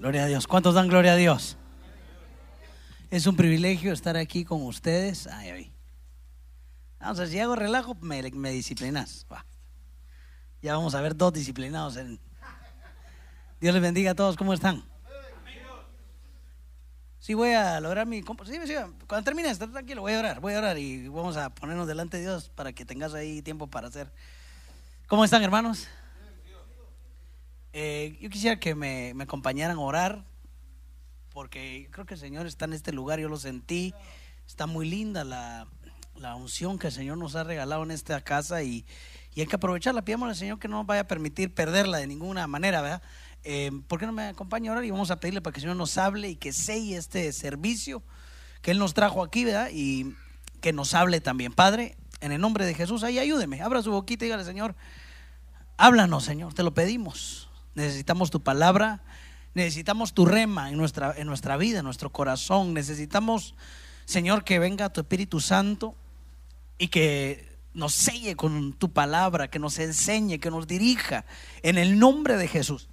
Gloria a Dios. ¿Cuántos dan gloria a Dios? Es un privilegio estar aquí con ustedes. Ay, ay. Vamos a ver, si hago relajo, me, disciplinas. Ya vamos a ver dos disciplinados. En... Dios les bendiga a todos. ¿Cómo están? Sí, voy a lograr mi... Sí, sí, cuando termine, estar tranquilo, voy a orar, voy a orar y vamos a ponernos delante de Dios para que tengas ahí tiempo para hacer. ¿Cómo están, hermanos? Eh, yo quisiera que me, me acompañaran a orar, porque creo que el Señor está en este lugar, yo lo sentí, está muy linda la, la unción que el Señor nos ha regalado en esta casa y, y hay que aprovecharla, pidamos al Señor que no nos vaya a permitir perderla de ninguna manera, ¿verdad? Eh, ¿Por qué no me acompaña a orar y vamos a pedirle para que el Señor nos hable y que selle este servicio que Él nos trajo aquí, ¿verdad? Y que nos hable también. Padre, en el nombre de Jesús, ahí ayúdeme, abra su boquita y dígale, Señor, háblanos, Señor, te lo pedimos. Necesitamos tu palabra, necesitamos tu rema en nuestra, en nuestra vida, en nuestro corazón. Necesitamos, Señor, que venga tu Espíritu Santo y que nos selle con tu palabra, que nos enseñe, que nos dirija en el nombre de Jesús.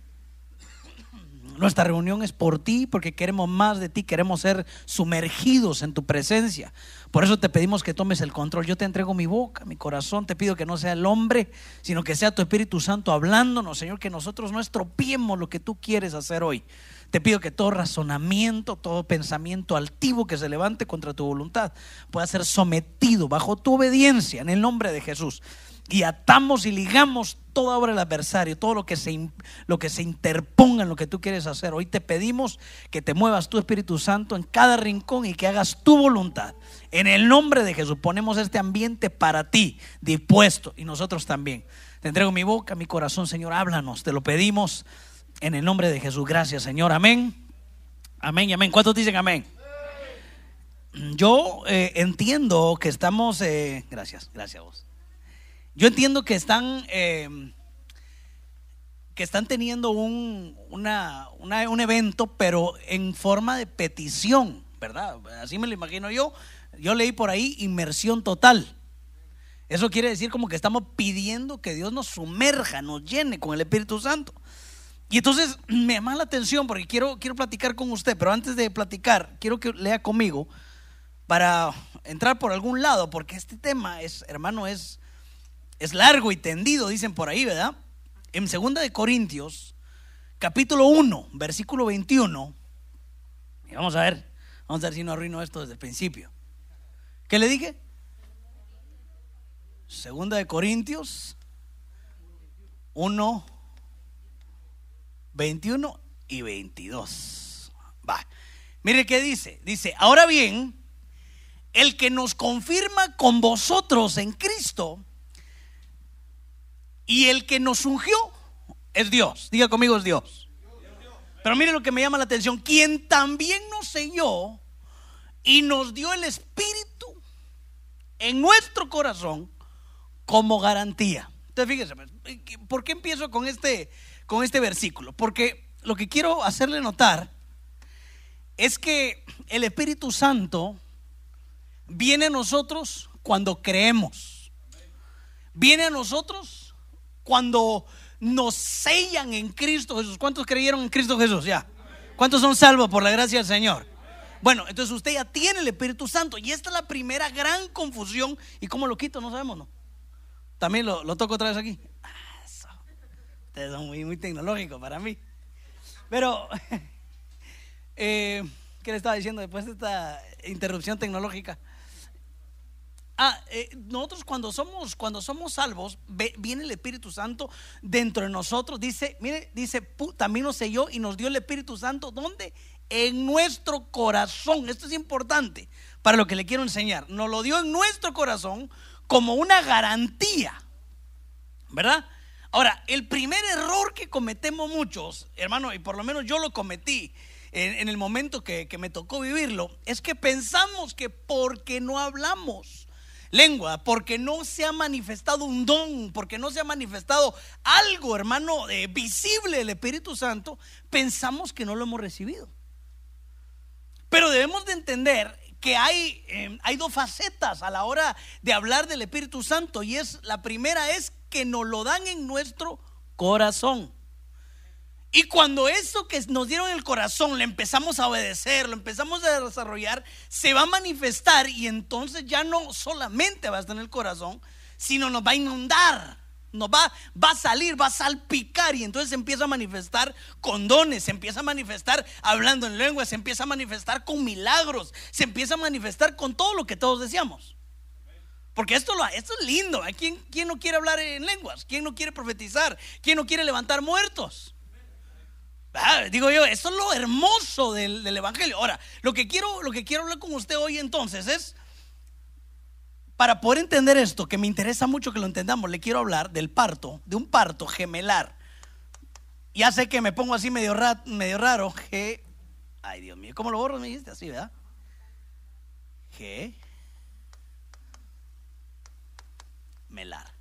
Nuestra reunión es por ti, porque queremos más de ti, queremos ser sumergidos en tu presencia. Por eso te pedimos que tomes el control. Yo te entrego mi boca, mi corazón. Te pido que no sea el hombre, sino que sea tu Espíritu Santo hablándonos, Señor, que nosotros no estropiemos lo que tú quieres hacer hoy. Te pido que todo razonamiento, todo pensamiento altivo que se levante contra tu voluntad pueda ser sometido bajo tu obediencia en el nombre de Jesús. Y atamos y ligamos toda obra del adversario, todo lo que, se, lo que se interponga en lo que tú quieres hacer. Hoy te pedimos que te muevas tu Espíritu Santo en cada rincón y que hagas tu voluntad. En el nombre de Jesús ponemos este ambiente para ti, dispuesto, y nosotros también. Te entrego mi boca, mi corazón, Señor, háblanos, te lo pedimos en el nombre de Jesús. Gracias, Señor. Amén. Amén y amén. ¿Cuántos dicen amén? Yo eh, entiendo que estamos, eh, gracias, gracias a vos. Yo entiendo que están, eh, que están teniendo un, una- un evento, pero en forma de petición, ¿verdad? Así me lo imagino yo. Yo leí por ahí inmersión total. Eso quiere decir como que estamos pidiendo que Dios nos sumerja, nos llene con el Espíritu Santo. Y entonces me llama la atención porque quiero, quiero platicar con usted, pero antes de platicar, quiero que lea conmigo para entrar por algún lado, porque este tema es, hermano, es, es largo y tendido, dicen por ahí, ¿verdad? En 2 de Corintios, capítulo 1, versículo 21. Y vamos a ver, vamos a ver si no arruino esto desde el principio. ¿Qué le dije? Segunda de Corintios 1, 21 y 22. Va. Mire qué dice. Dice, ahora bien, el que nos confirma con vosotros en Cristo y el que nos ungió es Dios. Diga conmigo es Dios. Pero mire lo que me llama la atención. Quien también nos selló y nos dio el Espíritu en nuestro corazón como garantía. Entonces fíjese, pues, ¿por qué empiezo con este, con este versículo? Porque lo que quiero hacerle notar es que el Espíritu Santo viene a nosotros cuando creemos. Viene a nosotros cuando nos sellan en Cristo Jesús. ¿Cuántos creyeron en Cristo Jesús? Ya. ¿Cuántos son salvos por la gracia del Señor? Bueno, entonces usted ya tiene el Espíritu Santo y esta es la primera gran confusión. ¿Y cómo lo quito? No sabemos, ¿no? También lo, lo toco otra vez aquí. Ah, eso. Ustedes son muy, muy tecnológicos para mí. Pero, eh, ¿qué le estaba diciendo después de esta interrupción tecnológica? Ah, eh, nosotros cuando somos, cuando somos salvos, viene el Espíritu Santo dentro de nosotros. Dice, mire, dice, también nos selló y nos dio el Espíritu Santo. ¿Dónde? En nuestro corazón. Esto es importante para lo que le quiero enseñar. Nos lo dio en nuestro corazón como una garantía. ¿Verdad? Ahora, el primer error que cometemos muchos, hermano, y por lo menos yo lo cometí en, en el momento que, que me tocó vivirlo, es que pensamos que porque no hablamos lengua, porque no se ha manifestado un don, porque no se ha manifestado algo, hermano, eh, visible del Espíritu Santo, pensamos que no lo hemos recibido. Pero debemos de entender que hay, eh, hay dos facetas a la hora de hablar del Espíritu Santo y es la primera es que nos lo dan en nuestro corazón. Y cuando eso que nos dieron el corazón le empezamos a obedecer, lo empezamos a desarrollar, se va a manifestar y entonces ya no solamente va a estar en el corazón, sino nos va a inundar, nos va, va a salir, va a salpicar y entonces se empieza a manifestar con dones, se empieza a manifestar hablando en lenguas, se empieza a manifestar con milagros, se empieza a manifestar con todo lo que todos deseamos. Porque esto, lo, esto es lindo. ¿Quién, ¿Quién no quiere hablar en lenguas? ¿Quién no quiere profetizar? ¿Quién no quiere levantar muertos? Ah, digo yo, eso es lo hermoso del, del, Evangelio. Ahora, lo que, quiero, lo que quiero hablar con usted hoy entonces es, para poder entender esto, que me interesa mucho que lo entendamos, le quiero hablar del parto, de un parto gemelar. Ya sé que me pongo así medio, medio raro. G, ay Dios mío, ¿cómo lo borro? Me dijiste así, ¿verdad? G, melar.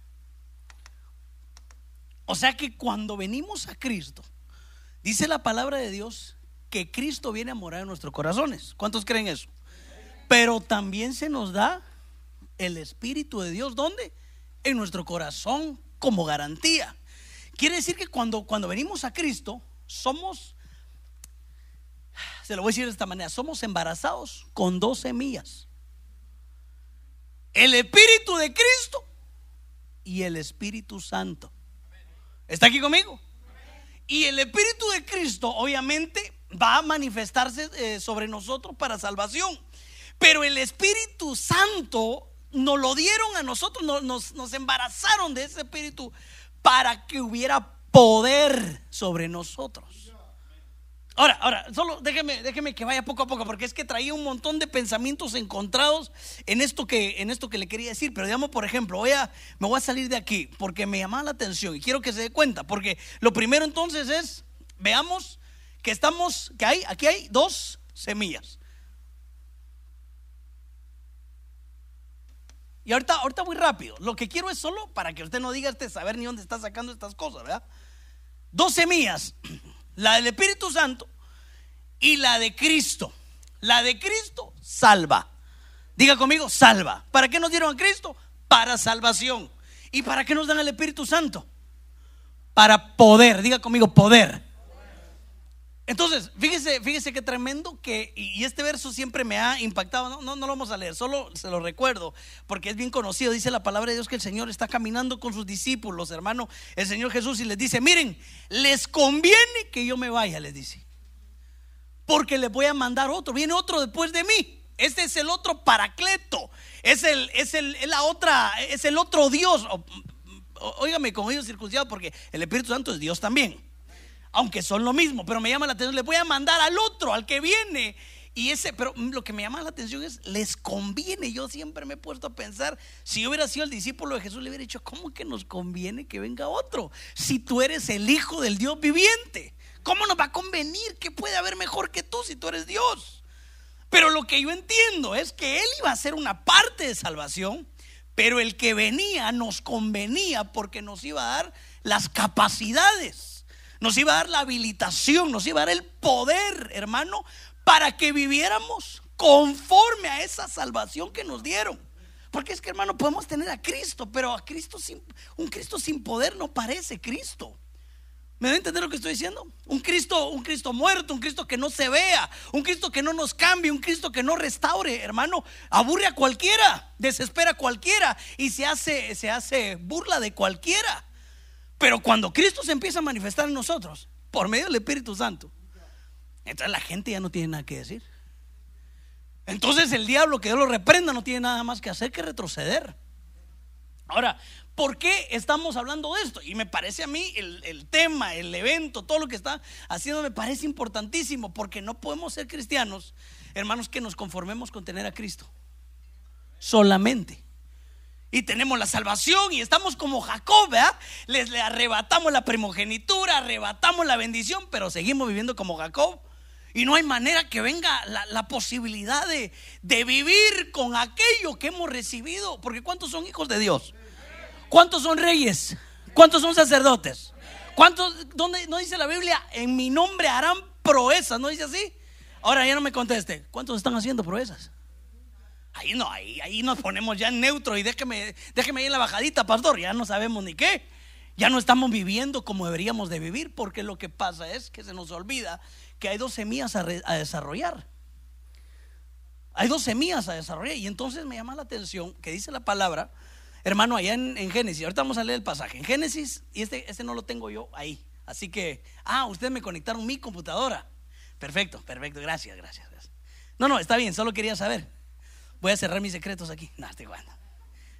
O sea que cuando venimos a Cristo, dice la palabra de Dios que Cristo viene a morar en nuestros corazones. ¿Cuántos creen eso? Pero también se nos da el Espíritu de Dios. ¿Dónde? En nuestro corazón como garantía. Quiere decir que cuando, cuando venimos a Cristo, somos, se lo voy a decir de esta manera, somos embarazados con dos semillas. El Espíritu de Cristo y el Espíritu Santo. ¿Está aquí conmigo? Y el Espíritu de Cristo obviamente va a manifestarse eh, sobre nosotros para salvación. Pero el Espíritu Santo nos lo dieron a nosotros, nos, nos embarazaron de ese Espíritu para que hubiera poder sobre nosotros. Ahora, ahora, solo déjeme, déjeme que vaya poco a poco, porque es que traía un montón de pensamientos encontrados en esto que, en esto que le quería decir. Pero digamos, por ejemplo, voy me voy a salir de aquí porque me llamaba la atención y quiero que se dé cuenta. Porque lo primero entonces es, veamos que estamos, que hay, aquí hay dos semillas. Y ahorita, ahorita muy rápido. Lo que quiero es solo para que usted no diga este saber ni dónde está sacando estas cosas, ¿verdad? Dos semillas la del Espíritu Santo y la de Cristo. La de Cristo salva. Diga conmigo, salva. ¿Para qué nos dieron a Cristo? Para salvación. ¿Y para qué nos dan el Espíritu Santo? Para poder. Diga conmigo, poder. Entonces, fíjese, fíjese qué tremendo que, y este verso siempre me ha impactado, no, no, no, lo vamos a leer, solo se lo recuerdo, porque es bien conocido, dice la palabra de Dios que el Señor está caminando con sus discípulos, hermano, el Señor Jesús, y les dice, miren, les conviene que yo me vaya, les dice, porque les voy a mandar otro, viene otro después de mí, este es el otro paracleto, es el, es el, la otra, es el otro Dios, óigame con ellos circuncidados, porque el Espíritu Santo es Dios también aunque son lo mismo, pero me llama la atención, le voy a mandar al otro, al que viene. Y ese, pero lo que me llama la atención es, les conviene. Yo siempre me he puesto a pensar, si yo hubiera sido el discípulo de Jesús, le hubiera dicho, ¿cómo que nos conviene que venga otro? Si tú eres el Hijo del Dios viviente, ¿cómo nos va a convenir? ¿Qué puede haber mejor que tú si tú eres Dios? Pero lo que yo entiendo es que Él iba a ser una parte de salvación, pero el que venía nos convenía porque nos iba a dar las capacidades nos iba a dar la habilitación, nos iba a dar el poder, hermano, para que viviéramos conforme a esa salvación que nos dieron. Porque es que, hermano, podemos tener a Cristo, pero a Cristo sin, un Cristo sin poder no parece Cristo. ¿Me a entender lo que estoy diciendo? Un Cristo, un Cristo muerto, un Cristo que no se vea, un Cristo que no nos cambie, un Cristo que no restaure, hermano, aburre a cualquiera, desespera a cualquiera y se hace, se hace burla de cualquiera. Pero cuando Cristo se empieza a manifestar en nosotros, por medio del Espíritu Santo, entonces la gente ya no tiene nada que decir. Entonces el diablo que Dios lo reprenda no tiene nada más que hacer que retroceder. Ahora, ¿por qué estamos hablando de esto? Y me parece a mí el, el, tema, el evento, todo lo que está haciendo me parece importantísimo, porque no podemos ser cristianos, hermanos, que nos conformemos con tener a Cristo. Solamente y tenemos la salvación y estamos como Jacob, ¿verdad? Les le arrebatamos la primogenitura, arrebatamos la bendición, pero seguimos viviendo como Jacob. Y no hay manera que venga la, posibilidad de, de, vivir con aquello que hemos recibido. Porque ¿cuántos son hijos de Dios? ¿Cuántos son reyes? ¿Cuántos son sacerdotes? ¿Cuántos, dónde no dice la Biblia? En mi nombre harán proezas, ¿no dice así? Ahora ya no me conteste. ¿Cuántos están haciendo proezas? Ahí no, ahí, ahí nos ponemos ya en neutro y déjeme, déjeme ahí en la bajadita, pastor, ya no sabemos ni qué. Ya no estamos viviendo como deberíamos de vivir porque lo que pasa es que se nos olvida que hay dos semillas a, desarrollar. Hay dos semillas a desarrollar y entonces me llama la atención que dice la palabra, hermano, allá en, Génesis, ahorita vamos a leer el pasaje, en Génesis, y este, este no lo tengo yo ahí, así que, ah, ustedes me conectaron mi computadora. Perfecto, perfecto, gracias, gracias, gracias. No, no, está bien, solo quería saber. Voy a cerrar mis secretos aquí. No, estoy bueno.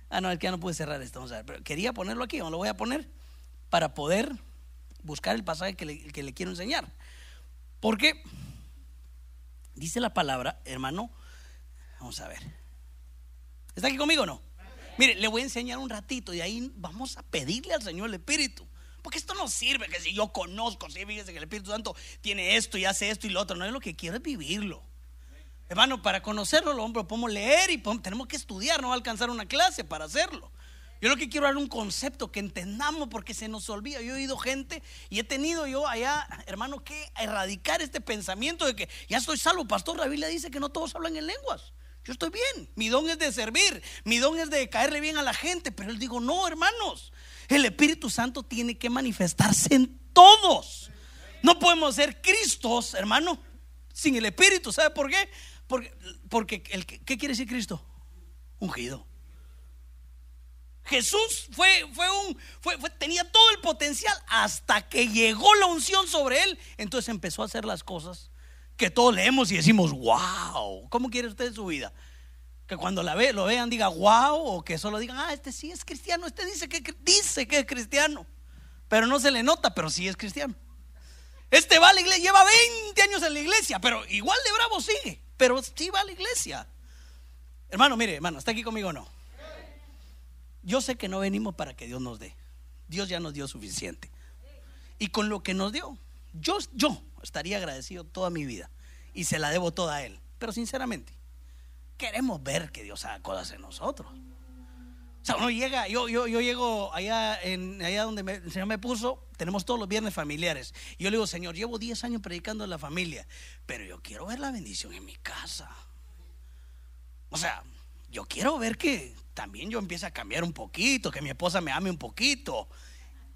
Ah, no, es que ya no pude cerrar esto, vamos a ver, pero quería ponerlo aquí, lo voy a poner para poder buscar el pasaje que le, quiero enseñar. Porque dice la palabra, hermano, vamos a ver. ¿Está aquí conmigo o no? Mire, le voy a enseñar un ratito y ahí vamos a pedirle al Señor el Espíritu. Porque esto no sirve que si yo conozco, si fíjese que el Espíritu Santo tiene esto y hace esto y lo otro. No es lo que quiero es vivirlo. Hermano, para conocerlo lo podemos leer y tenemos que estudiar, no va a alcanzar una clase para hacerlo. Yo lo que quiero dar un concepto que entendamos porque se nos olvida. Yo he oído gente y he tenido yo allá, hermano, que erradicar este pensamiento de que ya estoy salvo. Pastor, la Biblia dice que no todos hablan en lenguas. Yo estoy bien. Mi don es de servir. Mi don es de caerle bien a la gente. Pero él digo, no, hermanos. El Espíritu Santo tiene que manifestarse en todos. No podemos ser Cristos, hermano, sin el Espíritu. ¿Sabe por qué? Porque, ¿qué quiere decir Cristo? Ungido. Jesús fue, fue un, tenía todo el potencial hasta que llegó la unción sobre él. Entonces empezó a hacer las cosas que todos leemos y decimos, wow, ¿cómo quiere usted su vida? Que cuando la ve, lo vean diga, wow, o que solo digan, ah, este sí es cristiano, este dice que, dice que es cristiano, pero no se le nota, pero sí es cristiano. Este va a la iglesia, lleva 20 años en la iglesia, pero igual de bravo sigue, pero sí va a la iglesia. Hermano, mire, hermano, ¿está aquí conmigo o no? Yo sé que no venimos para que Dios nos dé. Dios ya nos dio suficiente. Y con lo que nos dio, yo, yo estaría agradecido toda mi vida. Y se la debo toda a Él. Pero sinceramente, queremos ver que Dios haga cosas en nosotros. O sea, uno llega, yo, yo, yo llego allá, en, allá donde el Señor me puso, tenemos todos los viernes familiares. Yo le digo, Señor, llevo 10 años predicando en la familia, pero yo quiero ver la bendición en mi casa. O sea, yo quiero ver que también yo empiezo a cambiar un poquito, que mi esposa me ame un poquito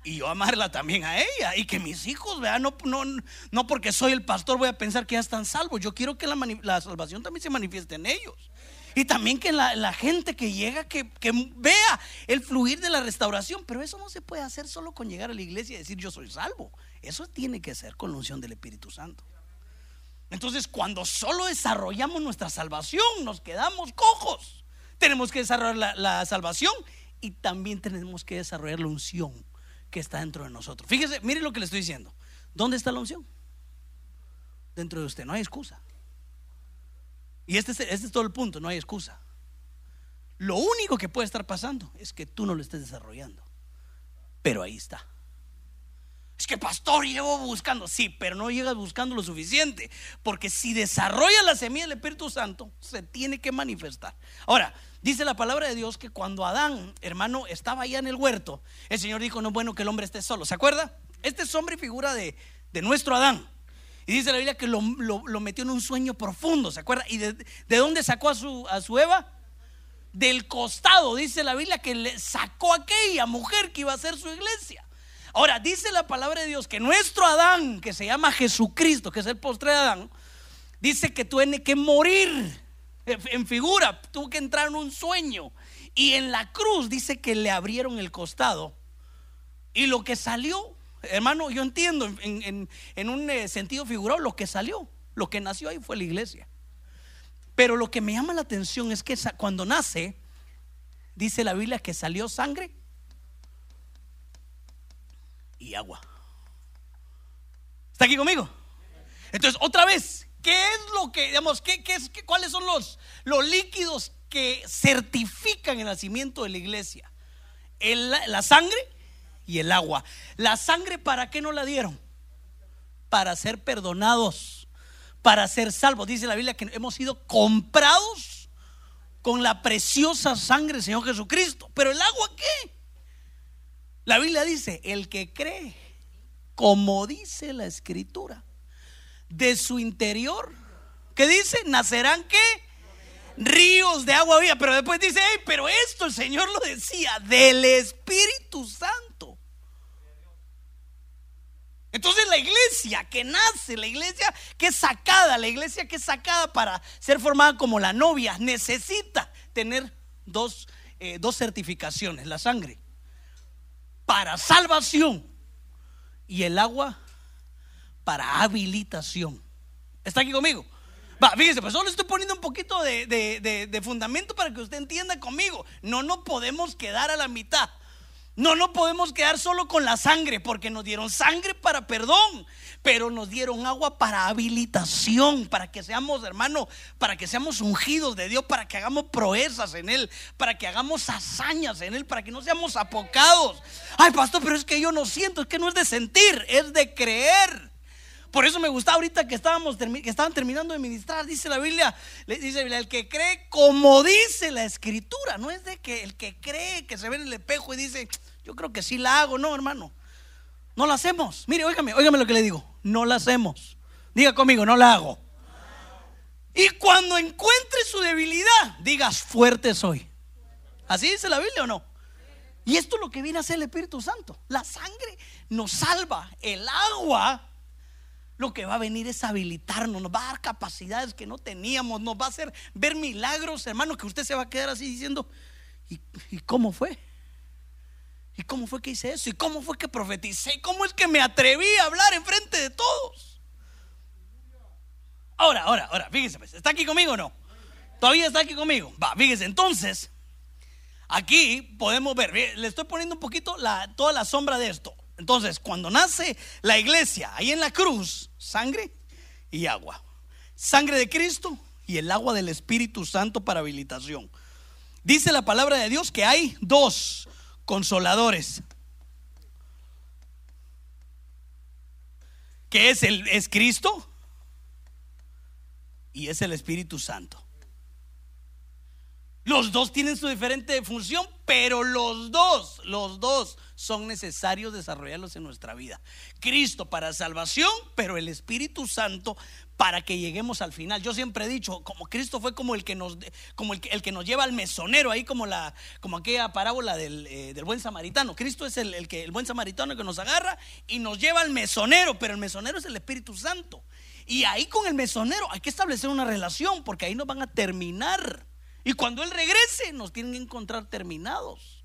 y yo amarla también a ella y que mis hijos, vean, no, no, no porque soy el pastor voy a pensar que ya están salvos, yo quiero que la, salvación también se manifieste en ellos. Y también que la, gente que llega, que, que, vea el fluir de la restauración. Pero eso no se puede hacer solo con llegar a la iglesia y decir yo soy salvo. Eso tiene que ser con la unción del Espíritu Santo. Entonces, cuando solo desarrollamos nuestra salvación, nos quedamos cojos tenemos que desarrollar la, salvación y también tenemos que desarrollar la unción que está dentro de nosotros. Fíjese, mire lo que le estoy diciendo. ¿Dónde está la unción? Dentro de usted, no hay excusa. Y este es, este es todo el punto, no hay excusa. Lo único que puede estar pasando es que tú no lo estés desarrollando. Pero ahí está. Es que pastor, llevo buscando. Sí, pero no llegas buscando lo suficiente. Porque si desarrolla la semilla del Espíritu Santo, se tiene que manifestar. Ahora, dice la palabra de Dios que cuando Adán, hermano, estaba allá en el huerto, el Señor dijo, no es bueno que el hombre esté solo. ¿Se acuerda? Este es hombre y figura de, nuestro Adán. Y dice la Biblia que lo, metió en un sueño profundo. ¿Se acuerda? ¿Y de, de dónde sacó a su, a su Eva? Del costado, dice la Biblia, que le sacó a aquella mujer que iba a ser su iglesia. Ahora, dice la palabra de Dios que nuestro Adán, que se llama Jesucristo, que es el postre de Adán, dice que tiene que morir en figura, tuvo que entrar en un sueño. Y en la cruz dice que le abrieron el costado. Y lo que salió, hermano, yo entiendo en, un eh, sentido figurado lo que salió, lo que nació ahí fue la iglesia. Pero lo que me llama la atención es que cuando nace, dice la Biblia que salió sangre y agua. ¿Está aquí conmigo? Entonces, otra vez, ¿qué es lo que, digamos, qué, qué es, cuáles son los, los líquidos que certifican el nacimiento de la iglesia? la sangre y el agua. ¿La sangre para qué no la dieron? Para ser perdonados, para ser salvos. Dice la Biblia que hemos sido comprados con la preciosa sangre del Señor Jesucristo. Pero el agua qué? La Biblia dice, el que cree, como dice la escritura, de su interior, ¿qué dice? Nacerán qué? Ríos de agua viva. Pero después dice, pero esto el Señor lo decía, del Espíritu Santo. Entonces la iglesia que nace, la iglesia que es sacada, la iglesia que es sacada para ser formada como la novia, necesita tener dos, eh, dos certificaciones, la sangre para salvación y el agua para habilitación. ¿Está aquí conmigo? Va, fíjese, pues solo estoy poniendo un poquito de, de, fundamento para que usted entienda conmigo. No nos podemos quedar a la mitad. No nos podemos quedar solo con la sangre, porque nos dieron sangre para perdón, pero nos dieron agua para habilitación, para que seamos, hermano, para que seamos ungidos de Dios, para que hagamos proezas en Él, para que hagamos hazañas en Él, para que no seamos apocados. Ay, pastor, pero es que yo no siento, es que no es de sentir, es de creer. Por eso me gusta ahorita que estábamos que estaban terminando de ministrar, dice la Biblia, dice el que cree como dice la escritura, no es de que el que cree que se ve en el espejo y dice, yo creo que sí la hago, no, hermano. No la hacemos. Mire, óigame, óigame lo que le digo. No la hacemos. Diga conmigo, no la hago. Y cuando encuentre su debilidad, digas, fuerte soy. ¿Así dice la Biblia o no? Y esto es lo que viene a hacer el Espíritu Santo. La sangre nos salva. El agua lo que va a venir es habilitarnos, nos va a dar capacidades que no teníamos, nos va a hacer ver milagros, hermano, que usted se va a quedar así diciendo, ¿y, cómo fue? ¿Y cómo fue que hice eso? ¿Y cómo fue que profeticé? ¿Cómo es que me atreví a hablar en frente de todos? Ahora, ahora, ahora, fíjese, pues, ¿está aquí conmigo o no? Todavía está aquí conmigo. Va, fíjese, entonces, aquí podemos ver, le estoy poniendo un poquito toda la sombra de esto. Entonces, cuando nace la iglesia ahí en la cruz, sangre y agua. Sangre de Cristo y el agua del Espíritu Santo para habilitación. Dice la palabra de Dios que hay dos consoladores. Que es el es Cristo y es el Espíritu Santo. Los dos tienen su diferente función, pero los dos, los dos son necesarios desarrollarlos en nuestra vida. Cristo para salvación, pero el Espíritu Santo para que lleguemos al final. Yo siempre he dicho, como Cristo fue como el que nos, como el, que nos lleva al mesonero, ahí como la, como aquella parábola del, eh, buen samaritano. Cristo es el, que, el buen samaritano que nos agarra y nos lleva al mesonero, pero el mesonero es el Espíritu Santo. Y ahí con el mesonero hay que establecer una relación, porque ahí nos van a terminar. Y cuando Él regrese, nos tienen que encontrar terminados.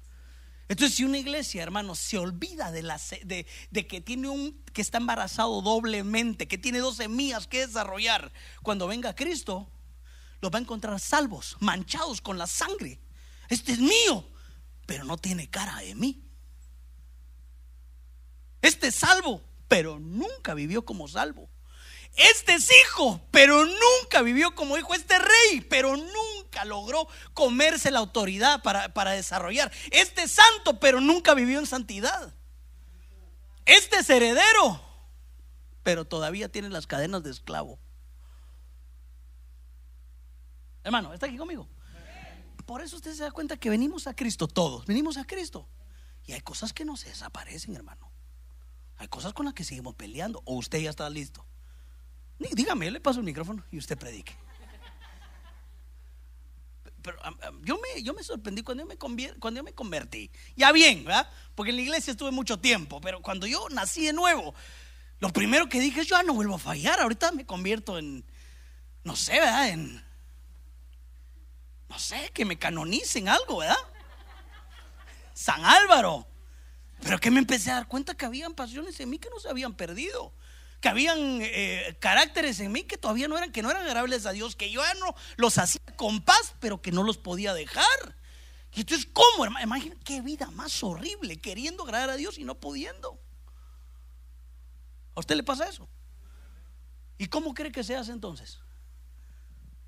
Entonces, si una iglesia, hermano, se olvida de, de, que tiene un que está embarazado doblemente, que tiene dos semillas que desarrollar, cuando venga Cristo, los va a encontrar salvos, manchados con la sangre. Este es mío, pero no tiene cara de mí. Este es salvo, pero nunca vivió como salvo. Este es hijo, pero nunca vivió como hijo. Este rey, pero nunca logró comerse la autoridad para, para desarrollar. Este es santo, pero nunca vivió en santidad. Este es heredero, pero todavía tiene las cadenas de esclavo. Hermano, ¿está aquí conmigo? Por eso usted se da cuenta que venimos a Cristo todos, venimos a Cristo. Y hay cosas que no se desaparecen, hermano. Hay cosas con las que seguimos peleando. O usted ya está listo. Dígame, le paso el micrófono y usted predique. Pero yo me, yo me sorprendí cuando yo me, cuando yo me convertí. Ya bien, ¿verdad? Porque en la iglesia estuve mucho tiempo, pero cuando yo nací de nuevo, lo primero que dije, yo ya no vuelvo a fallar. Ahorita me convierto en, no sé, ¿verdad? En, no sé, que me canonicen algo, ¿verdad? San Álvaro. Pero que me empecé a dar cuenta que habían pasiones en mí que no se habían perdido que habían eh, caracteres en mí que todavía no eran, que no eran agradables a Dios, que yo ya no los hacía con paz, pero que no los podía dejar. Y entonces, ¿cómo, hermano? Imagina qué vida más horrible, queriendo agradar a Dios y no pudiendo. ¿A usted le pasa eso? ¿Y cómo cree que se hace entonces?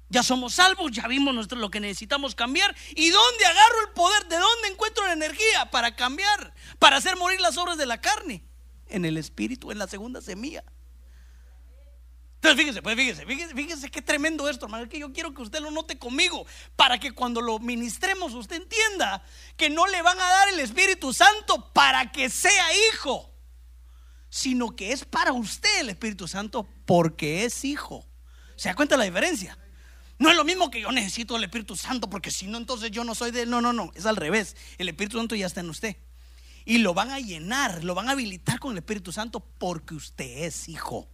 Ya somos salvos, ya vimos nuestro, lo que necesitamos cambiar. ¿Y dónde agarro el poder? ¿De dónde encuentro la energía para cambiar? Para hacer morir las obras de la carne. En el espíritu, en la segunda semilla. Entonces fíjese, pues fíjese, fíjese, fíjese qué tremendo esto, hermano. que yo quiero que usted lo note conmigo para que cuando lo ministremos usted entienda que no le van a dar el Espíritu Santo para que sea hijo, sino que es para usted el Espíritu Santo porque es hijo. ¿Se da cuenta la diferencia? No es lo mismo que yo necesito el Espíritu Santo porque si no, entonces yo no soy de él. No, no, no, es al revés. El Espíritu Santo ya está en usted. y lo van a llenar, lo van a habilitar con el Espíritu Santo porque usted es hijo.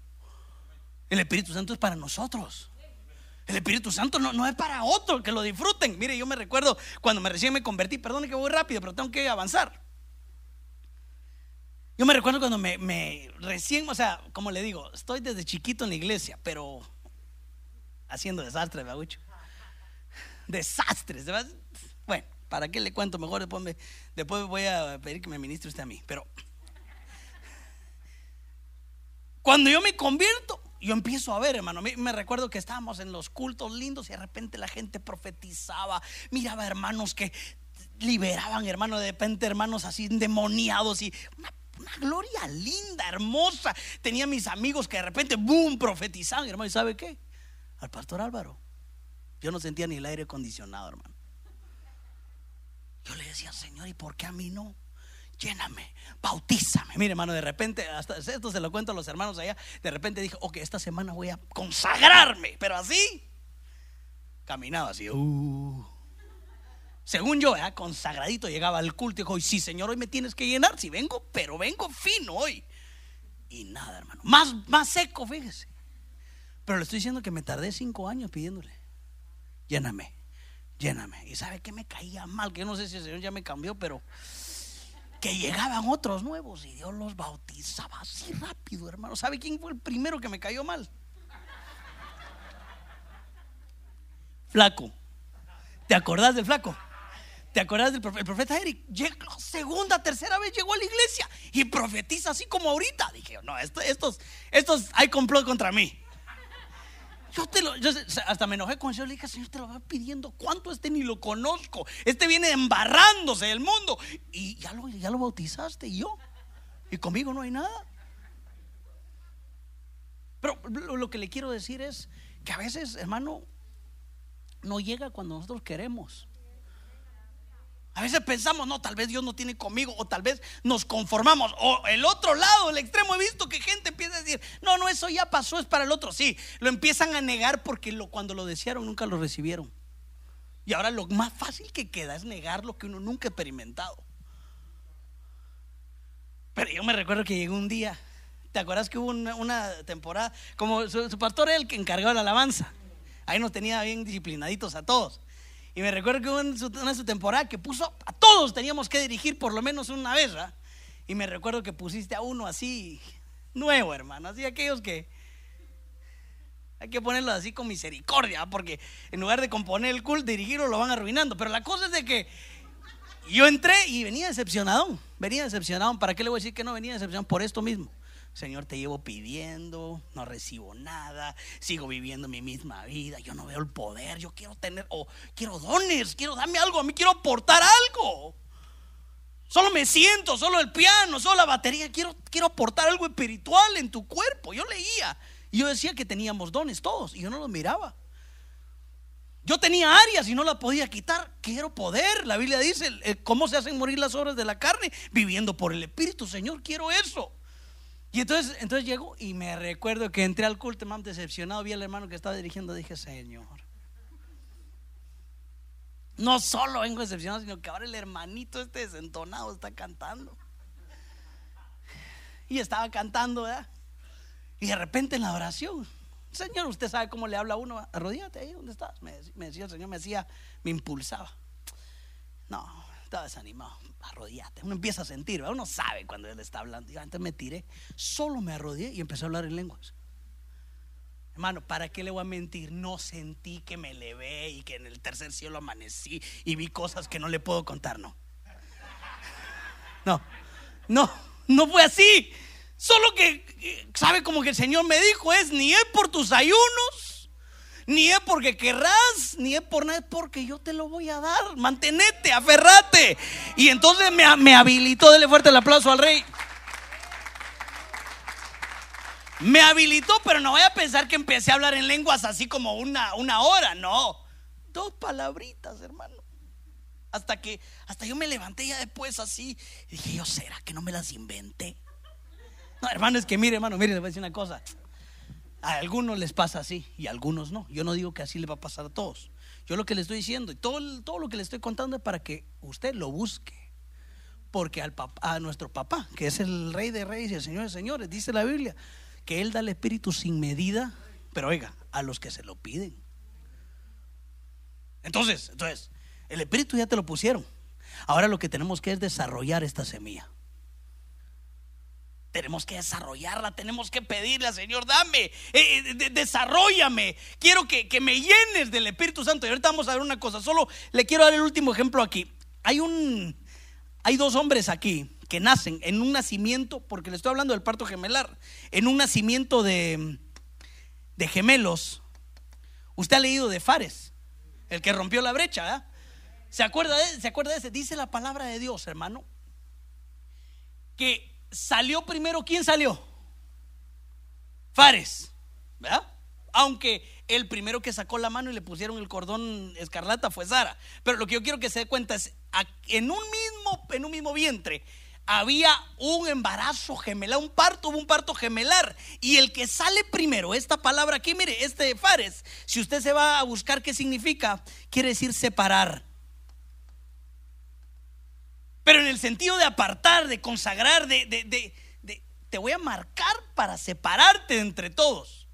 El Espíritu Santo es para nosotros. El Espíritu Santo no, no es para otro, que lo disfruten. Mire, yo me recuerdo cuando me recién me convertí, perdone que voy rápido, pero tengo que avanzar. Yo me recuerdo cuando me, recién, o sea, como le digo, estoy desde chiquito en la iglesia, pero haciendo desastres, babucho. Desastres, ¿verdad? Bueno, ¿para qué le cuento? Mejor después, me, después voy a pedir que me ministre usted a mí. Pero cuando yo me convierto, yo empiezo a ver, hermano. Me, recuerdo que estábamos en los cultos lindos y de repente la gente profetizaba. Miraba hermanos que liberaban, hermano, de repente hermanos así endemoniados y una, una, gloria linda, hermosa. Tenía mis amigos que de repente, boom, profetizaban, hermano. ¿Y sabe qué? Al pastor Álvaro. Yo no sentía ni el aire acondicionado, hermano. Yo le decía, Señor, ¿y por qué a mí no? Lléname, bautízame. Mire, hermano, de repente, hasta esto se lo cuento a los hermanos allá. De repente dije, ok, esta semana voy a consagrarme, pero así, caminaba así, uh. Según yo, consagradito llegaba al culto y dijo, sí, Señor, hoy me tienes que llenar. Si vengo, pero vengo fino hoy. Y nada, hermano, más, más seco, fíjese. Pero le estoy diciendo que me tardé cinco años pidiéndole, lléname, lléname. Y sabe que me caía mal, que yo no sé si el Señor ya me cambió, pero que llegaban otros nuevos y Dios los bautizaba así rápido, hermano. ¿Sabe quién fue el primero que me cayó mal? Flaco. ¿Te acordás del flaco? ¿Te acordás del profeta? Eric segunda, tercera vez llegó a la iglesia y profetiza así como ahorita. Dije, no, estos, estos hay complot contra mí. Yo te lo, yo hasta me enojé con el Señor. Le dije, Señor, te lo va pidiendo. ¿Cuánto este ni lo conozco? Este viene embarrándose del mundo. Y ya lo, ya lo bautizaste. Y yo. Y conmigo no hay nada. Pero lo que le quiero decir es que a veces, hermano, no llega cuando nosotros queremos. A veces pensamos, no, tal vez Dios no tiene conmigo, o tal vez nos conformamos. O el otro lado, el extremo, he visto que gente empieza a decir, no, no, eso ya pasó, es para el otro. Sí, lo empiezan a negar porque cuando lo desearon nunca lo recibieron. Y ahora lo más fácil que queda es negar lo que uno nunca ha experimentado. Pero yo me recuerdo que llegó un día, ¿te acuerdas que hubo una, temporada? Como su, su pastor era el que encargó la alabanza. Ahí nos tenía bien disciplinaditos a todos. Y me recuerdo que hubo una su temporada que puso a todos teníamos que dirigir por lo menos una vez. Y me recuerdo que pusiste a uno así, nuevo, hermano, así aquellos que hay que ponerlo así con misericordia, porque en lugar de componer el culto, dirigirlo lo van arruinando. Pero la cosa es de que yo entré y venía decepcionado, venía decepcionado. ¿Para qué le voy a decir que no venía decepcionado? Por esto mismo. Señor, te llevo pidiendo, no recibo nada, sigo viviendo mi misma vida, yo no veo el poder, yo quiero tener, o quiero dones, quiero darme algo, a mí quiero aportar algo. Solo me siento, solo el piano, solo la batería, quiero, quiero aportar algo espiritual en tu cuerpo. Yo leía y yo decía que teníamos dones todos y yo no los miraba. Yo tenía áreas y no la podía quitar. Quiero poder. La Biblia dice, ¿cómo se hacen morir las obras de la carne? Viviendo por el Espíritu. Señor, quiero eso. Y entonces, entonces llego y me recuerdo que entré al culto, más decepcionado, vi al hermano que estaba dirigiendo, dije, Señor, no solo vengo decepcionado, sino que ahora el hermanito este desentonado está cantando. Y estaba cantando, ¿verdad? Y de repente en la oración, Señor, usted sabe cómo le habla a uno, arrodíate ahí, ¿dónde estás? Me, me decía el Señor, me decía, me impulsaba. No, estaba desanimado arrodíate. Uno empieza a sentir, uno sabe cuando él está hablando. Yo antes me tiré, solo me arrodillé y empecé a hablar en lenguas. Hermano, ¿para qué le voy a mentir? No sentí que me levé y que en el tercer cielo amanecí y vi cosas que no le puedo contar, no. No, no, no fue así. Solo que, ¿sabe como que el Señor me dijo? Es ni es por tus ayunos, ni es porque querrás, ni es por nada, es porque yo te lo voy a dar. Mantenete, aferrate. Y entonces me, me habilitó, dele fuerte el aplauso al rey. Me habilitó, pero no voy a pensar que empecé a hablar en lenguas así como una, una hora, no. Dos palabritas, hermano. Hasta que, hasta yo me levanté ya después así. Y dije, yo, ¿será que no me las inventé? No, hermano, es que mire, hermano, mire, le voy a decir una cosa. A algunos les pasa así y a algunos no. Yo no digo que así le va a pasar a todos. Yo lo que le estoy diciendo y todo, todo lo que le estoy contando es para que usted lo busque. Porque al a nuestro papá, que es el rey de reyes y el señor de señores, dice la Biblia, que él da el espíritu sin medida, pero oiga, a los que se lo piden. Entonces, entonces, el espíritu ya te lo pusieron. Ahora lo que tenemos que es desarrollar esta semilla. Tenemos que desarrollarla, tenemos que pedirle al Señor, dame, eh, eh desarrollame. Quiero que, que, me llenes del Espíritu Santo. Y ahorita vamos a ver una cosa, solo le quiero dar el último ejemplo aquí. Hay un, hay dos hombres aquí que nacen en un nacimiento, porque le estoy hablando del parto gemelar, en un nacimiento de, de gemelos. Usted ha leído de Fares, el que rompió la brecha, ¿Se acuerda, de, ¿Se acuerda de ese? Dice la palabra de Dios, hermano, que salió primero, ¿quién salió? Fares, ¿verdad? Aunque el primero que sacó la mano y le pusieron el cordón escarlata fue Sara. Pero lo que yo quiero que se dé cuenta es, en un mismo, en un mismo vientre, había un embarazo gemelar, un parto, hubo un parto gemelar. Y el que sale primero, esta palabra aquí, mire, este Fares, si usted se va a buscar qué significa, quiere decir separar. Pero en el sentido de apartar, de consagrar, de, de, te voy a marcar para separarte entre todos.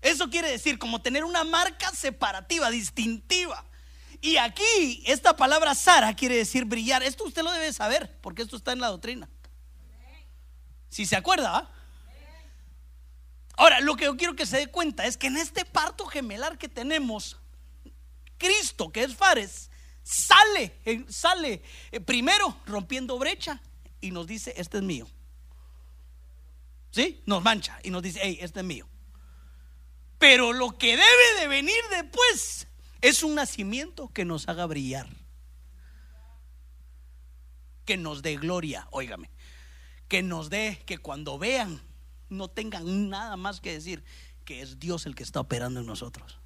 Eso quiere decir como tener una marca separativa, distintiva. Y aquí esta palabra Sara quiere decir brillar. Esto usted lo debe saber, porque esto está en la doctrina. Si se acuerda. Ahora, lo que yo quiero que se dé cuenta es que en este parto gemelar que tenemos, Cristo, que es Fares, sale, sale eh, primero rompiendo brecha y nos dice, este es mío. ¿Sí? Nos mancha y nos dice, hey, este es mío. Pero lo que debe de venir después es un nacimiento que nos haga brillar. Que nos dé gloria, óigame. Que nos dé, que cuando vean, no tengan nada más que decir que es Dios el que está operando en nosotros.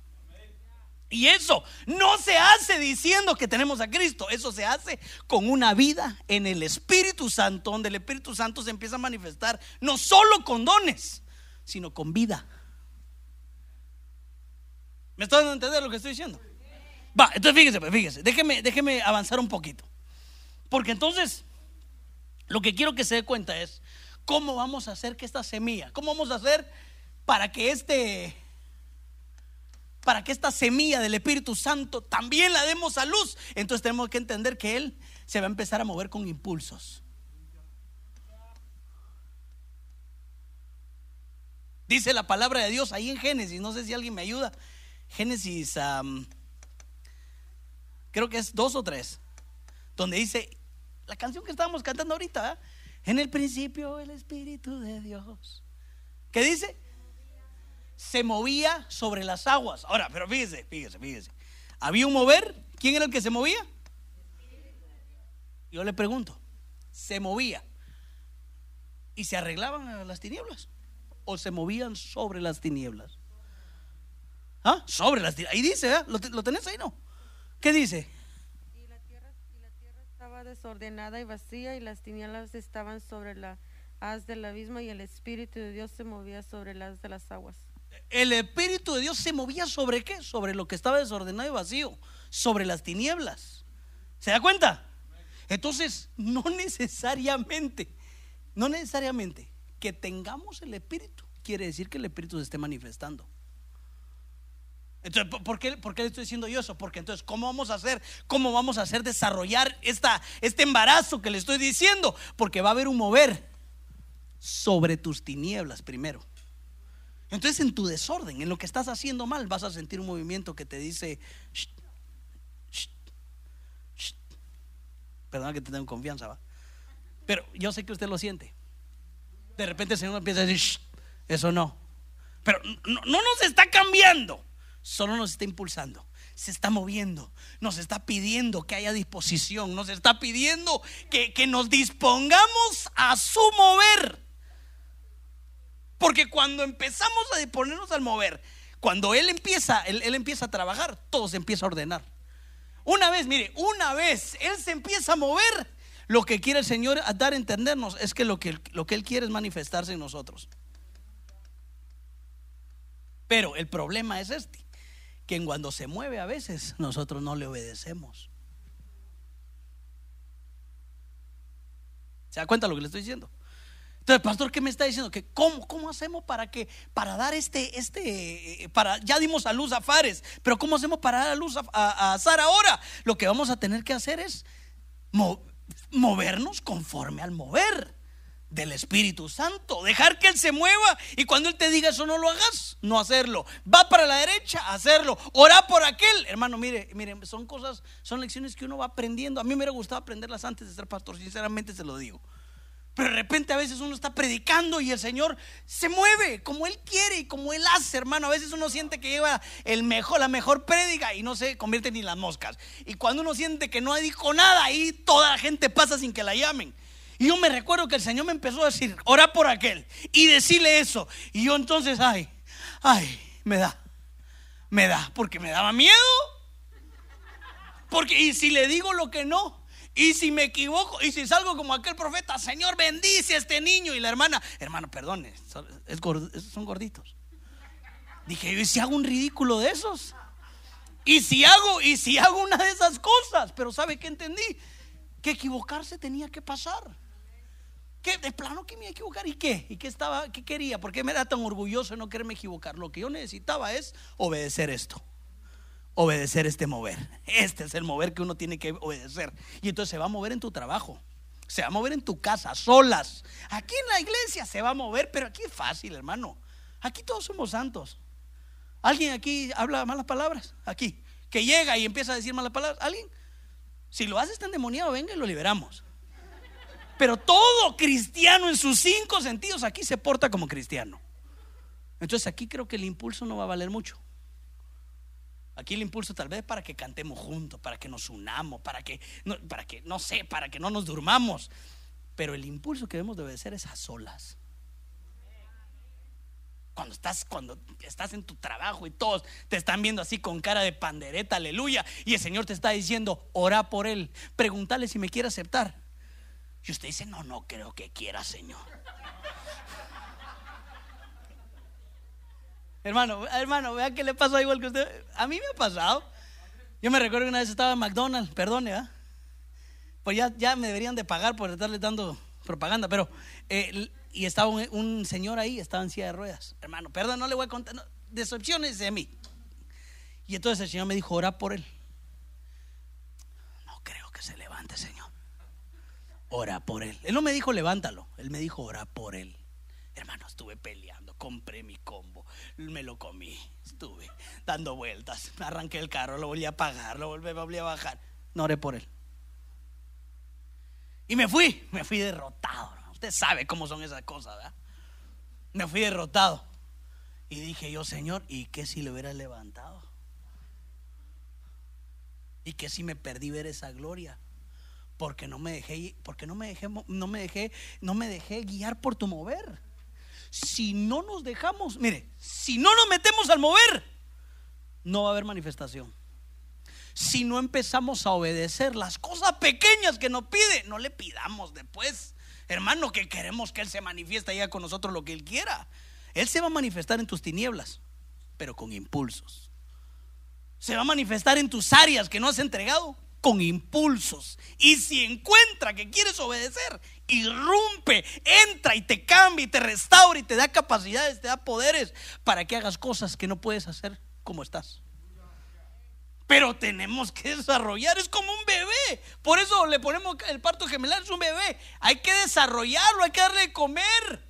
Y eso no se hace diciendo que tenemos a Cristo, eso se hace con una vida en el Espíritu Santo, donde el Espíritu Santo se empieza a manifestar no solo con dones, sino con vida. ¿Me están dando a entender lo que estoy diciendo? Va, entonces fíjese, pues, fíjese, déjeme, déjeme avanzar un poquito. Porque entonces, lo que quiero que se dé cuenta es cómo vamos a hacer que esta semilla, cómo vamos a hacer para que este para que esta semilla del Espíritu Santo también la demos a luz. Entonces tenemos que entender que Él se va a empezar a mover con impulsos. Dice la palabra de Dios ahí en Génesis, no sé si alguien me ayuda. Génesis, creo que es dos o tres, donde dice la canción que estábamos cantando ahorita, en el principio el Espíritu de Dios. ¿Qué dice? Se movía sobre las aguas. Ahora, pero fíjese, fíjese, fíjese. Había un mover. ¿Quién era el que se movía? Yo le pregunto, ¿se movía? ¿Y se arreglaban las tinieblas? ¿O se movían sobre las tinieblas? ¿Ah? Sobre las tinieblas. Ahí dice, ¿eh? ¿Lo, ¿Lo, tenés ahí, no? ¿Qué dice? Y la, tierra, y la tierra estaba desordenada y vacía y las tinieblas estaban sobre la haz del abismo y el Espíritu de Dios se movía sobre las de las aguas el Espíritu de Dios se movía sobre qué? Sobre lo que estaba desordenado y vacío, sobre las tinieblas. ¿Se da cuenta? Entonces, no necesariamente, no necesariamente que tengamos el Espíritu quiere decir que el Espíritu se esté manifestando. Entonces, ¿por qué, ¿por qué, le estoy diciendo yo eso? Porque entonces, ¿cómo vamos a hacer? ¿Cómo vamos a hacer desarrollar esta, este embarazo que le estoy diciendo? Porque va a haber un mover sobre tus tinieblas primero. Entonces en tu desorden, en lo que estás haciendo mal, vas a sentir un movimiento que te dice, perdona que te tengo confianza, ¿va? Pero yo sé que usted lo siente. De repente el Señor empieza a decir, eso no. Pero no, no nos está cambiando, solo nos está impulsando se está moviendo, nos está pidiendo que haya disposición, nos está pidiendo que, que, nos dispongamos a su mover. Porque cuando empezamos a ponernos al mover, cuando Él empieza, él, empieza a trabajar, todo se empieza a ordenar. Una vez, mire, una vez Él se empieza a mover, lo que quiere el Señor dar a entendernos es que lo, que lo que Él quiere es manifestarse en nosotros. Pero el problema es este, que cuando se mueve a veces nosotros no le obedecemos. ¿Se da cuenta lo que le estoy diciendo? Pastor, ¿qué me está diciendo? Que cómo, cómo hacemos para que, para dar este, este, para, ya dimos a luz a Fares, pero ¿cómo hacemos para dar a luz a, a, Sara ahora? Lo que vamos a tener que hacer es movernos conforme al mover del Espíritu Santo. Dejar que Él se mueva y cuando Él te diga eso no lo hagas, no hacerlo. Va para la derecha, hacerlo. Ora por aquel. Hermano, mire, mire, son cosas, son lecciones que uno va aprendiendo. A mí me hubiera gustado aprenderlas antes de ser pastor, sinceramente se lo digo. Pero de repente a veces uno está predicando y el Señor se mueve como Él quiere y como Él hace, hermano. A veces uno siente que lleva el mejor, la mejor prédica y no se convierte ni las moscas. Y cuando uno siente que no dijo nada, ahí toda la gente pasa sin que la llamen. Y yo me recuerdo que el Señor me empezó a decir, ora por aquel y decirle eso. Y yo entonces, ay, ay, me da, me da, porque me daba miedo. Porque, y si le digo lo que no, y si me equivoco, y si salgo como aquel profeta, Señor, bendice a este niño. Y la hermana, hermano, perdone, son gorditos. Dije, ¿y si hago un ridículo de esos? Y si hago, y si hago una de esas cosas, pero ¿sabe qué entendí? Que equivocarse tenía que pasar. ¿Qué? De plano que me iba a equivocar. ¿Y qué? ¿Y qué estaba? ¿Qué quería? ¿Por qué me era tan orgulloso de no quererme equivocar? Lo que yo necesitaba es obedecer esto. Obedecer este mover. Este es el mover que uno tiene que obedecer. Y entonces se va a mover en tu trabajo. Se va a mover en tu casa, solas. Aquí en la iglesia se va a mover, pero aquí es fácil, hermano. Aquí todos somos santos. ¿Alguien aquí habla malas palabras? Aquí. Que llega y empieza a decir malas palabras. ¿Alguien? Si lo haces tan demoniado, venga y lo liberamos. Pero todo cristiano en sus cinco sentidos aquí se porta como cristiano. Entonces aquí creo que el impulso no va a valer mucho. Aquí el impulso tal vez para que cantemos juntos, para que nos unamos, para que, no, para que, no sé, para que no nos durmamos. Pero el impulso que debemos de obedecer es a solas. Cuando estás, cuando estás en tu trabajo y todos te están viendo así con cara de pandereta, aleluya, y el Señor te está diciendo, ora por él, pregúntale si me quiere aceptar. Y usted dice, no, no creo que quiera, Señor. Hermano, hermano, vea que le pasó igual que usted. A mí me ha pasado. Yo me recuerdo que una vez estaba en McDonald's, perdone. Pues ya, ya me deberían de pagar por estarle dando propaganda, pero eh, y estaba un, señor ahí, estaba en silla de ruedas. Hermano, perdón, no le voy a contar, decepciones de mí. Y entonces el Señor me dijo, ora por él. No creo que se levante, Señor ora por él. Él no me dijo levántalo, él me dijo ora por él. Hermano, estuve peleando, compré mi combo, me lo comí, estuve dando vueltas, arranqué el carro, lo volví a pagar, lo volví, volví a bajar. No oré por él. Y me fui, me fui derrotado. Usted sabe cómo son esas cosas, ¿verdad? Me fui derrotado. Y dije yo, Señor, ¿y qué si le hubiera levantado? ¿Y qué si me perdí ver esa gloria? porque no me dejé, porque no me dejé, no me dejé, no me dejé guiar por tu mover. Si no nos dejamos, mire, si no nos metemos al mover, no va a haber manifestación. Si no empezamos a obedecer las cosas pequeñas que nos pide, no le pidamos después. Hermano, que queremos que Él se manifieste ya con nosotros lo que Él quiera. Él se va a manifestar en tus tinieblas, pero con impulsos. Se va a manifestar en tus áreas que no has entregado, con impulsos. Y si encuentra que quieres obedecer, irrumpe, entra y te cambia y te restaura y te da capacidades, te da poderes para que hagas cosas que no puedes hacer como estás. Pero tenemos que desarrollar, es como un bebé. Por eso le ponemos el parto gemelar, es un bebé. Hay que desarrollarlo, hay que darle de comer.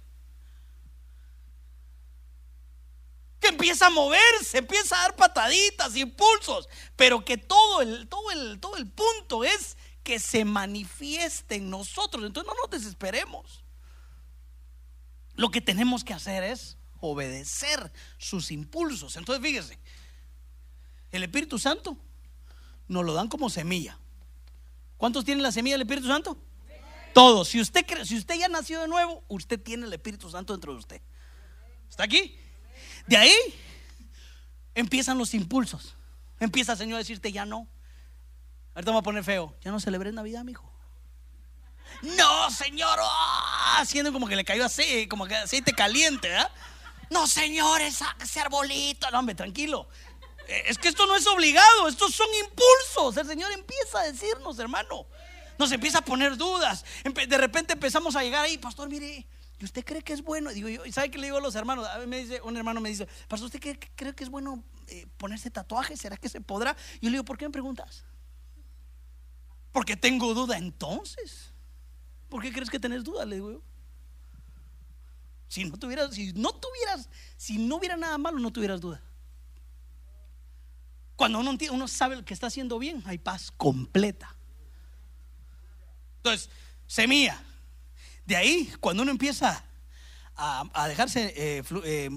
Que empieza a moverse, empieza a dar pataditas, impulsos, pero que todo el, todo el, todo el punto es que se manifieste en nosotros. Entonces no nos desesperemos. Lo que tenemos que hacer es obedecer sus impulsos. Entonces fíjese, el Espíritu Santo nos lo dan como semilla. ¿Cuántos tienen la semilla del Espíritu Santo? Todos. Si usted, si usted ya nació de nuevo, usted tiene el Espíritu Santo dentro de usted. ¿Está aquí? De ahí empiezan los impulsos. Empieza el Señor a decirte, ya no. Ahorita vamos a poner feo. Ya no celebré Navidad, mi hijo. No, Señor. haciendo como que le cayó aceite, como que aceite caliente, ¿verdad? No, Señor, ese arbolito. No, hombre, tranquilo. Eh, es que esto no es obligado, estos son impulsos. El Señor empieza a decirnos, hermano. Nos empieza a poner dudas. De repente empezamos a llegar ahí, pastor, mire, ¿y usted cree que es bueno? Digo yo, ¿sabe qué le digo a los hermanos? A me dice, un hermano me dice, pastor, ¿usted cree, cree que es bueno eh, ponerse tatuaje? ¿Será que se podrá? Yo le digo, ¿por qué me preguntas? Porque tengo duda entonces. ¿Por qué crees que tenés duda? Le digo yo. Si no tuvieras, si no tuvieras, si no hubiera nada malo, no tuvieras duda. Cuando uno, uno sabe que está haciendo bien, hay paz completa. Entonces, semilla. De ahí, cuando uno empieza a, dejarse eh, eh,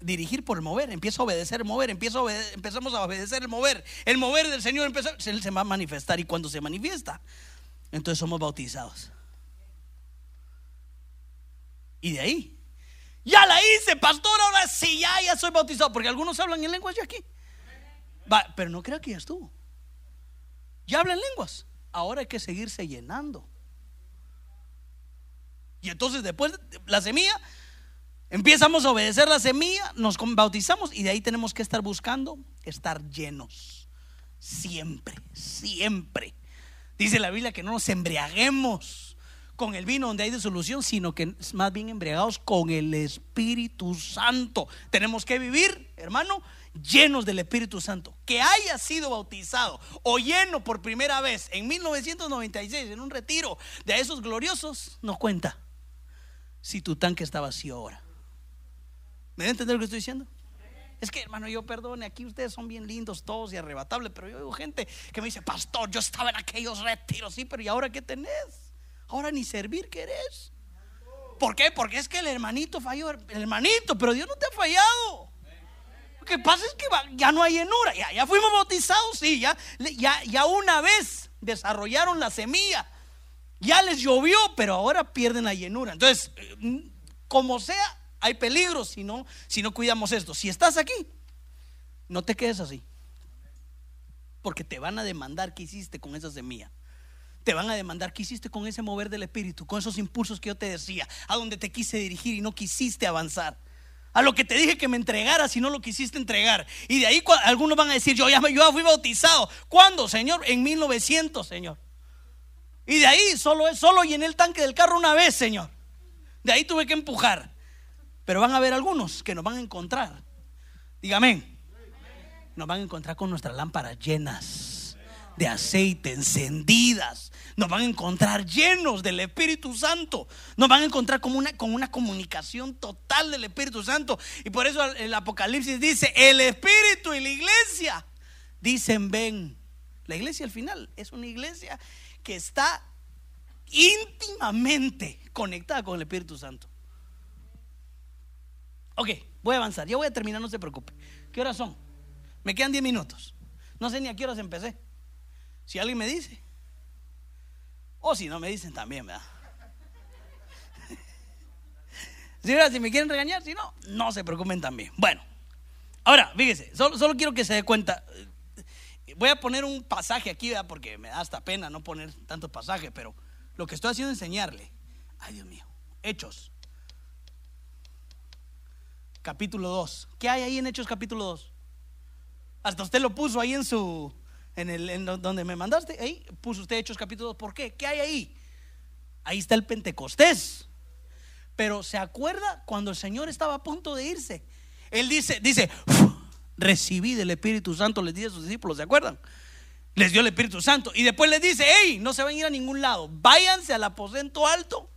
dirigir por el mover, empieza a obedecer el mover, empieza a empezamos a obedecer el mover. El mover del Señor empieza, Él se va a manifestar y cuando se manifiesta, entonces somos bautizados. Y de ahí, ya la hice, pastor, ahora sí, ya, ya soy bautizado, porque algunos hablan en lenguas ya aquí. Pero no crea que ya estuvo. Ya habla en lenguas. Ahora hay que seguirse llenando. Y entonces después la semilla, empezamos a obedecer la semilla, nos bautizamos y de ahí tenemos que estar buscando estar llenos. Siempre, siempre. Dice la Biblia que no nos embriaguemos con el vino donde hay disolución, sino que más bien embriagados con el Espíritu Santo. Tenemos que vivir, hermano, llenos del Espíritu Santo. Que haya sido bautizado o lleno por primera vez en 1996 en un retiro de esos gloriosos, no cuenta si tu tanque está vacío ahora. ¿Me a entender lo que estoy diciendo? Es que, hermano, yo perdone, aquí ustedes son bien lindos todos y arrebatables, pero yo oigo gente que me dice, pastor, yo estaba en aquellos retiros, sí, pero ¿y ahora qué tenés? Ahora ni servir querés. ¿Por qué? Porque es que el hermanito falló, el hermanito, pero Dios no te ha fallado. Lo que pasa es que ya no hay llenura, ya, ya fuimos bautizados, sí, ya, ya, ya una vez desarrollaron la semilla, ya les llovió, pero ahora pierden la llenura. Entonces, eh, como sea, hay peligro si no, si no cuidamos esto. Si estás aquí, no te quedes así. Porque te van a demandar qué hiciste con esa semilla. Te van a demandar qué hiciste con ese mover del espíritu, con esos impulsos que yo te decía, a donde te quise dirigir y no quisiste avanzar. A lo que te dije que me entregaras y no lo quisiste entregar. Y de ahí algunos van a decir, yo ya, yo fui bautizado. ¿Cuándo, Señor? En 1900, Señor. Y de ahí solo, solo llené el tanque del carro una vez, Señor. De ahí tuve que empujar. Pero van a haber algunos que nos van a encontrar. Dígame. Nos van a encontrar con nuestras lámparas llenas de aceite, encendidas. Nos van a encontrar llenos del Espíritu Santo. Nos van a encontrar como una, con una comunicación total del Espíritu Santo. Y por eso el Apocalipsis dice, el Espíritu y la iglesia dicen, ven. La iglesia al final es una iglesia que está íntimamente conectada con el Espíritu Santo. Ok, voy a avanzar. Ya voy a terminar, no se preocupe. ¿Qué horas son? Me quedan 10 minutos. No sé ni a qué horas empecé. Si alguien me dice. O si no me dicen también, ¿verdad? si me quieren regañar, si no, no se preocupen también. Bueno, ahora, fíjese, solo, solo quiero que se dé cuenta voy a poner un pasaje aquí, porque me da hasta pena no poner tanto pasaje, pero lo que estoy haciendo es enseñarle. Ay, Dios mío. Hechos. Capítulo 2. ¿Qué hay ahí en Hechos capítulo 2? Hasta usted lo puso ahí en su en el en donde me mandaste, ahí puso usted Hechos capítulo 2. ¿Por qué? ¿Qué hay ahí? Ahí está el Pentecostés. Pero se acuerda cuando el Señor estaba a punto de irse. Él dice, dice, recibí del Espíritu Santo, les dice a sus discípulos, ¿se acuerdan? Les dio el Espíritu Santo. Y después les dice, hey, no se van a ir a ningún lado, váyanse al aposento alto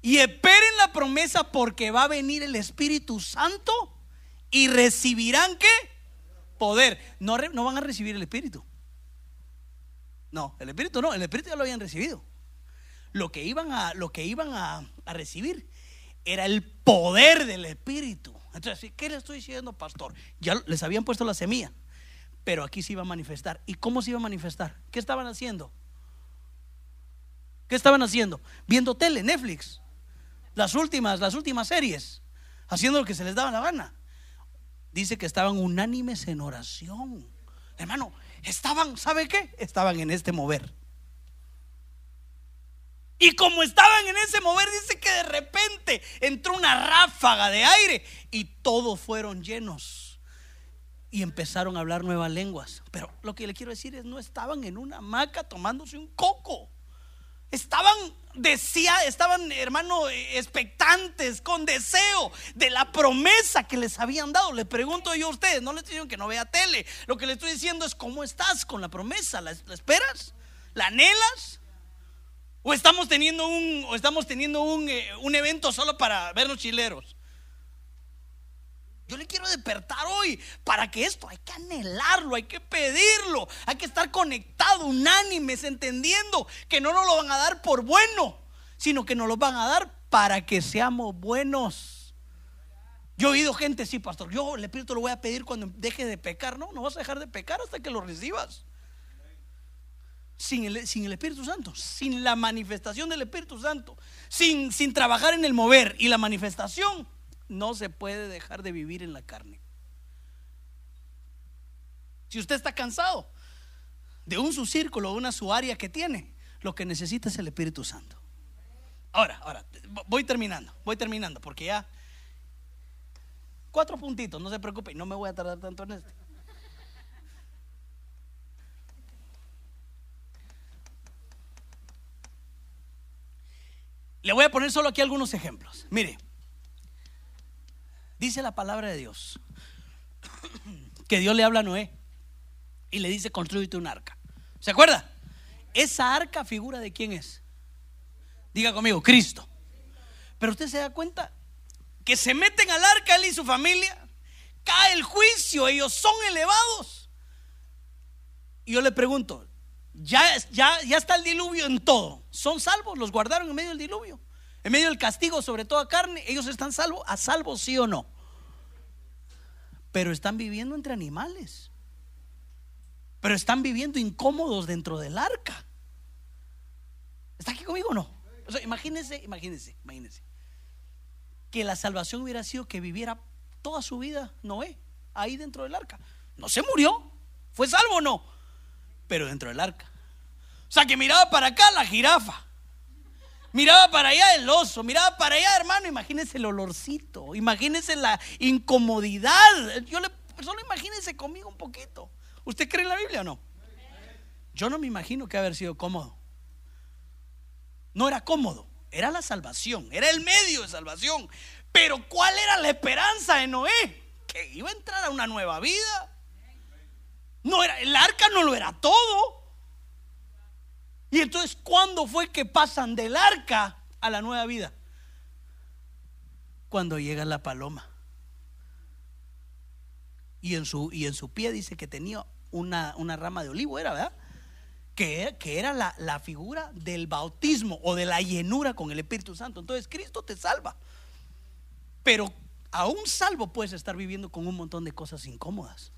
y esperen la promesa porque va a venir el Espíritu Santo y recibirán qué? Poder. No, no van a recibir el Espíritu. No, el Espíritu no, el Espíritu ya lo habían recibido. Lo que iban a, lo que iban a recibir era el poder del Espíritu. Entonces, ¿qué le estoy diciendo, pastor? Ya les habían puesto la semilla, pero aquí se iba a manifestar. ¿Y cómo se iba a manifestar? ¿Qué estaban haciendo? ¿Qué estaban haciendo? Viendo tele, Netflix, las últimas, las últimas series, haciendo lo que se les daba la gana. Dice que estaban unánimes en oración. Hermano, estaban, ¿sabe qué? Estaban en este mover. Y como estaban en ese mover, dice que de repente entró una ráfaga de aire y todos fueron llenos. Y empezaron a hablar nuevas lenguas. Pero lo que le quiero decir es, no estaban en una hamaca tomándose un coco. estaban decía, estaban, hermano, expectantes, con deseo de la promesa que les habían dado. Le pregunto yo a ustedes, no les estoy que no vea tele. Lo que le estoy diciendo es cómo estás con la promesa. ¿La, esperas? ¿La anhelas? ¿O estamos teniendo un, o estamos teniendo un, eh, un evento solo para vernos chileros? Yo le quiero despertar hoy para que esto hay que anhelarlo, hay que pedirlo, hay que estar conectado, unánimes, entendiendo que no nos lo van a dar por bueno, sino que nos lo van a dar para que seamos buenos. Yo he oído gente, sí, pastor, yo el Espíritu lo voy a pedir cuando deje de pecar. No, no vas a dejar de pecar hasta que lo recibas. Sin el, Espíritu Santo, sin la manifestación del Espíritu Santo, sin, trabajar en el mover y la manifestación no se puede dejar de vivir en la carne. Si usted está cansado de un su círculo, una su área que tiene, lo que necesita es el Espíritu Santo. Ahora, ahora, voy terminando, voy terminando, porque ya cuatro puntitos, no se preocupe, no me voy a tardar tanto en esto. Le voy a poner solo aquí algunos ejemplos. Mire, Dice la palabra de Dios que Dios le habla a Noé y le dice, construyete un arca. ¿Se acuerda? Esa arca figura de quién es. Diga conmigo, Cristo. Pero usted se da cuenta que se meten al arca él y su familia, cae el juicio, ellos son elevados. Y yo le pregunto, ya, está el diluvio en todo. ¿Son salvos? ¿Los guardaron en medio del diluvio? en medio del castigo sobre toda carne, ellos están salvos, a salvo sí o no. Pero están viviendo entre animales. Pero están viviendo incómodos dentro del arca. ¿Está aquí conmigo o no? O sea, imagínense, imagínense, imagínense. Que la salvación hubiera sido que viviera toda su vida Noé ahí dentro del arca. No se murió, fue salvo o no, pero dentro del arca. O sea, que miraba para acá la jirafa Miraba para allá el oso, miraba para allá, hermano, imagínese el olorcito, imagínese la incomodidad. Yo le, solo imagínese conmigo un poquito. ¿Usted cree en la Biblia o no? Yo no me imagino que haber sido cómodo. No era cómodo, era la salvación, era el medio de salvación. Pero ¿cuál era la esperanza de Noé? Que iba a entrar a una nueva vida. No era, el arca no lo era todo. Y entonces, ¿cuándo fue que pasan del arca a la nueva vida? Cuando llega la paloma. Y en su, y en su pie dice que tenía una, rama de olivo, ¿era verdad? Que, que era la, la figura del bautismo o de la llenura con el Espíritu Santo. Entonces, Cristo te salva. Pero aún salvo puedes estar viviendo con un montón de cosas incómodas.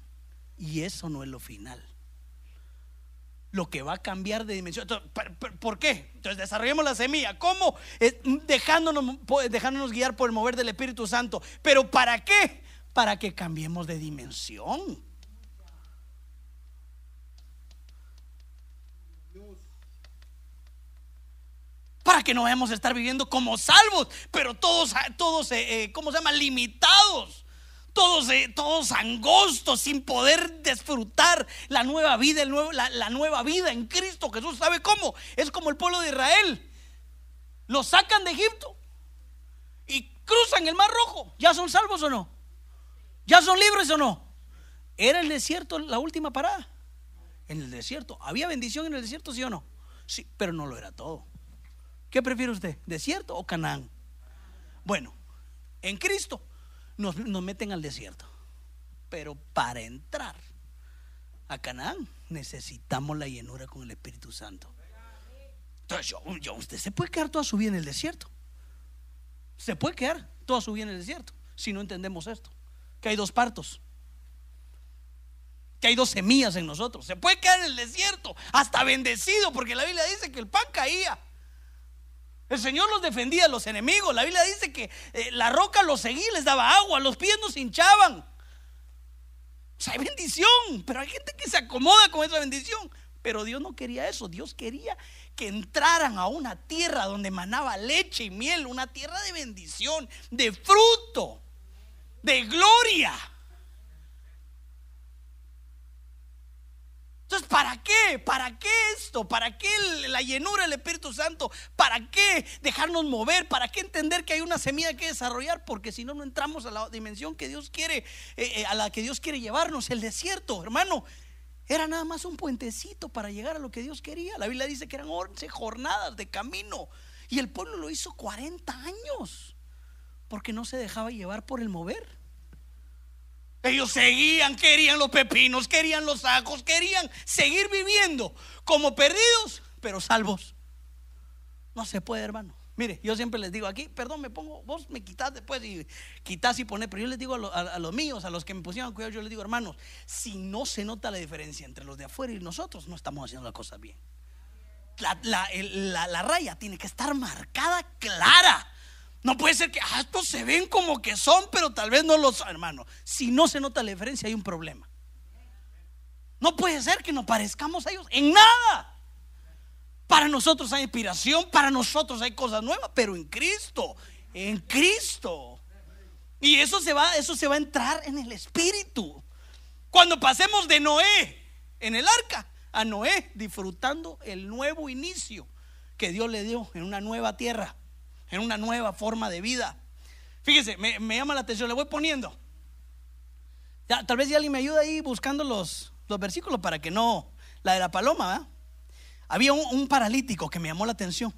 Y eso no es lo final lo que va a cambiar de dimensión. ¿Por qué? Entonces desarrollemos la semilla. ¿Cómo? Dejándonos, dejándonos guiar por el mover del Espíritu Santo. ¿Pero para qué? Para que cambiemos de dimensión. Para que no vayamos a estar viviendo como salvos, pero todos, todos eh, eh, ¿cómo se llama? Limitados todos, todos angostos, sin poder disfrutar la nueva vida, nuevo, la, nueva vida en Cristo. Jesús sabe cómo. Es como el pueblo de Israel. Lo sacan de Egipto y cruzan el Mar Rojo. ¿Ya son salvos o no? ¿Ya son libres o no? ¿Era el desierto la última parada? En el desierto. ¿Había bendición en el desierto, sí o no? Sí, pero no lo era todo. ¿Qué prefiere usted? ¿Desierto o Canaán? Bueno, en Cristo nos, meten al desierto. Pero para entrar a Canaán necesitamos la llenura con el Espíritu Santo. Entonces, yo, usted se puede quedar toda su vida en el desierto. Se puede quedar toda su vida en el desierto si no entendemos esto. Que hay dos partos. Que hay dos semillas en nosotros. Se puede quedar en el desierto, hasta bendecido, porque la Biblia dice que el pan caía. El Señor los defendía los enemigos. La Biblia dice que eh, la roca los seguía, les daba agua, los pies no se hinchaban. O sea, hay bendición, pero hay gente que se acomoda con esa bendición. Pero Dios no quería eso. Dios quería que entraran a una tierra donde manaba leche y miel, una tierra de bendición, de fruto, de gloria. Entonces, ¿para qué? ¿Para qué esto? ¿Para qué la llenura del Espíritu Santo? ¿Para qué dejarnos mover? ¿Para qué entender que hay una semilla que desarrollar? Porque si no, no entramos a la dimensión que Dios quiere, eh, eh, a la que Dios quiere llevarnos. El desierto, hermano, era nada más un puentecito para llegar a lo que Dios quería. La Biblia dice que eran 11 jornadas de camino. Y el pueblo lo hizo 40 años. Porque no se dejaba llevar por el mover. Ellos seguían, querían los pepinos, querían los ajos, querían seguir viviendo como perdidos, pero salvos. No se puede, hermano. Mire, yo siempre les digo aquí, perdón, me pongo, vos me quitas después y quitas y pones, pero yo les digo a, los míos, a los que me pusieron a cuidar, yo les digo, hermanos, si no se nota la diferencia entre los de afuera y nosotros, no estamos haciendo las cosas bien. la raya tiene que estar marcada clara. No puede ser que ah, estos se ven como que son, pero tal vez no lo son, hermano. Si no se nota la diferencia, hay un problema. No puede ser que nos parezcamos a ellos en nada. Para nosotros hay inspiración, para nosotros hay cosas nuevas, pero en Cristo, en Cristo. Y eso se va, eso se va a entrar en el espíritu. Cuando pasemos de Noé en el arca a Noé disfrutando el nuevo inicio que Dios le dio en una nueva tierra en una nueva forma de vida. Fíjese, me, llama la atención, le voy poniendo. Tal vez ya alguien me ayuda ahí buscando los, los versículos para que no, la de la paloma, Había un, paralítico que me llamó la atención.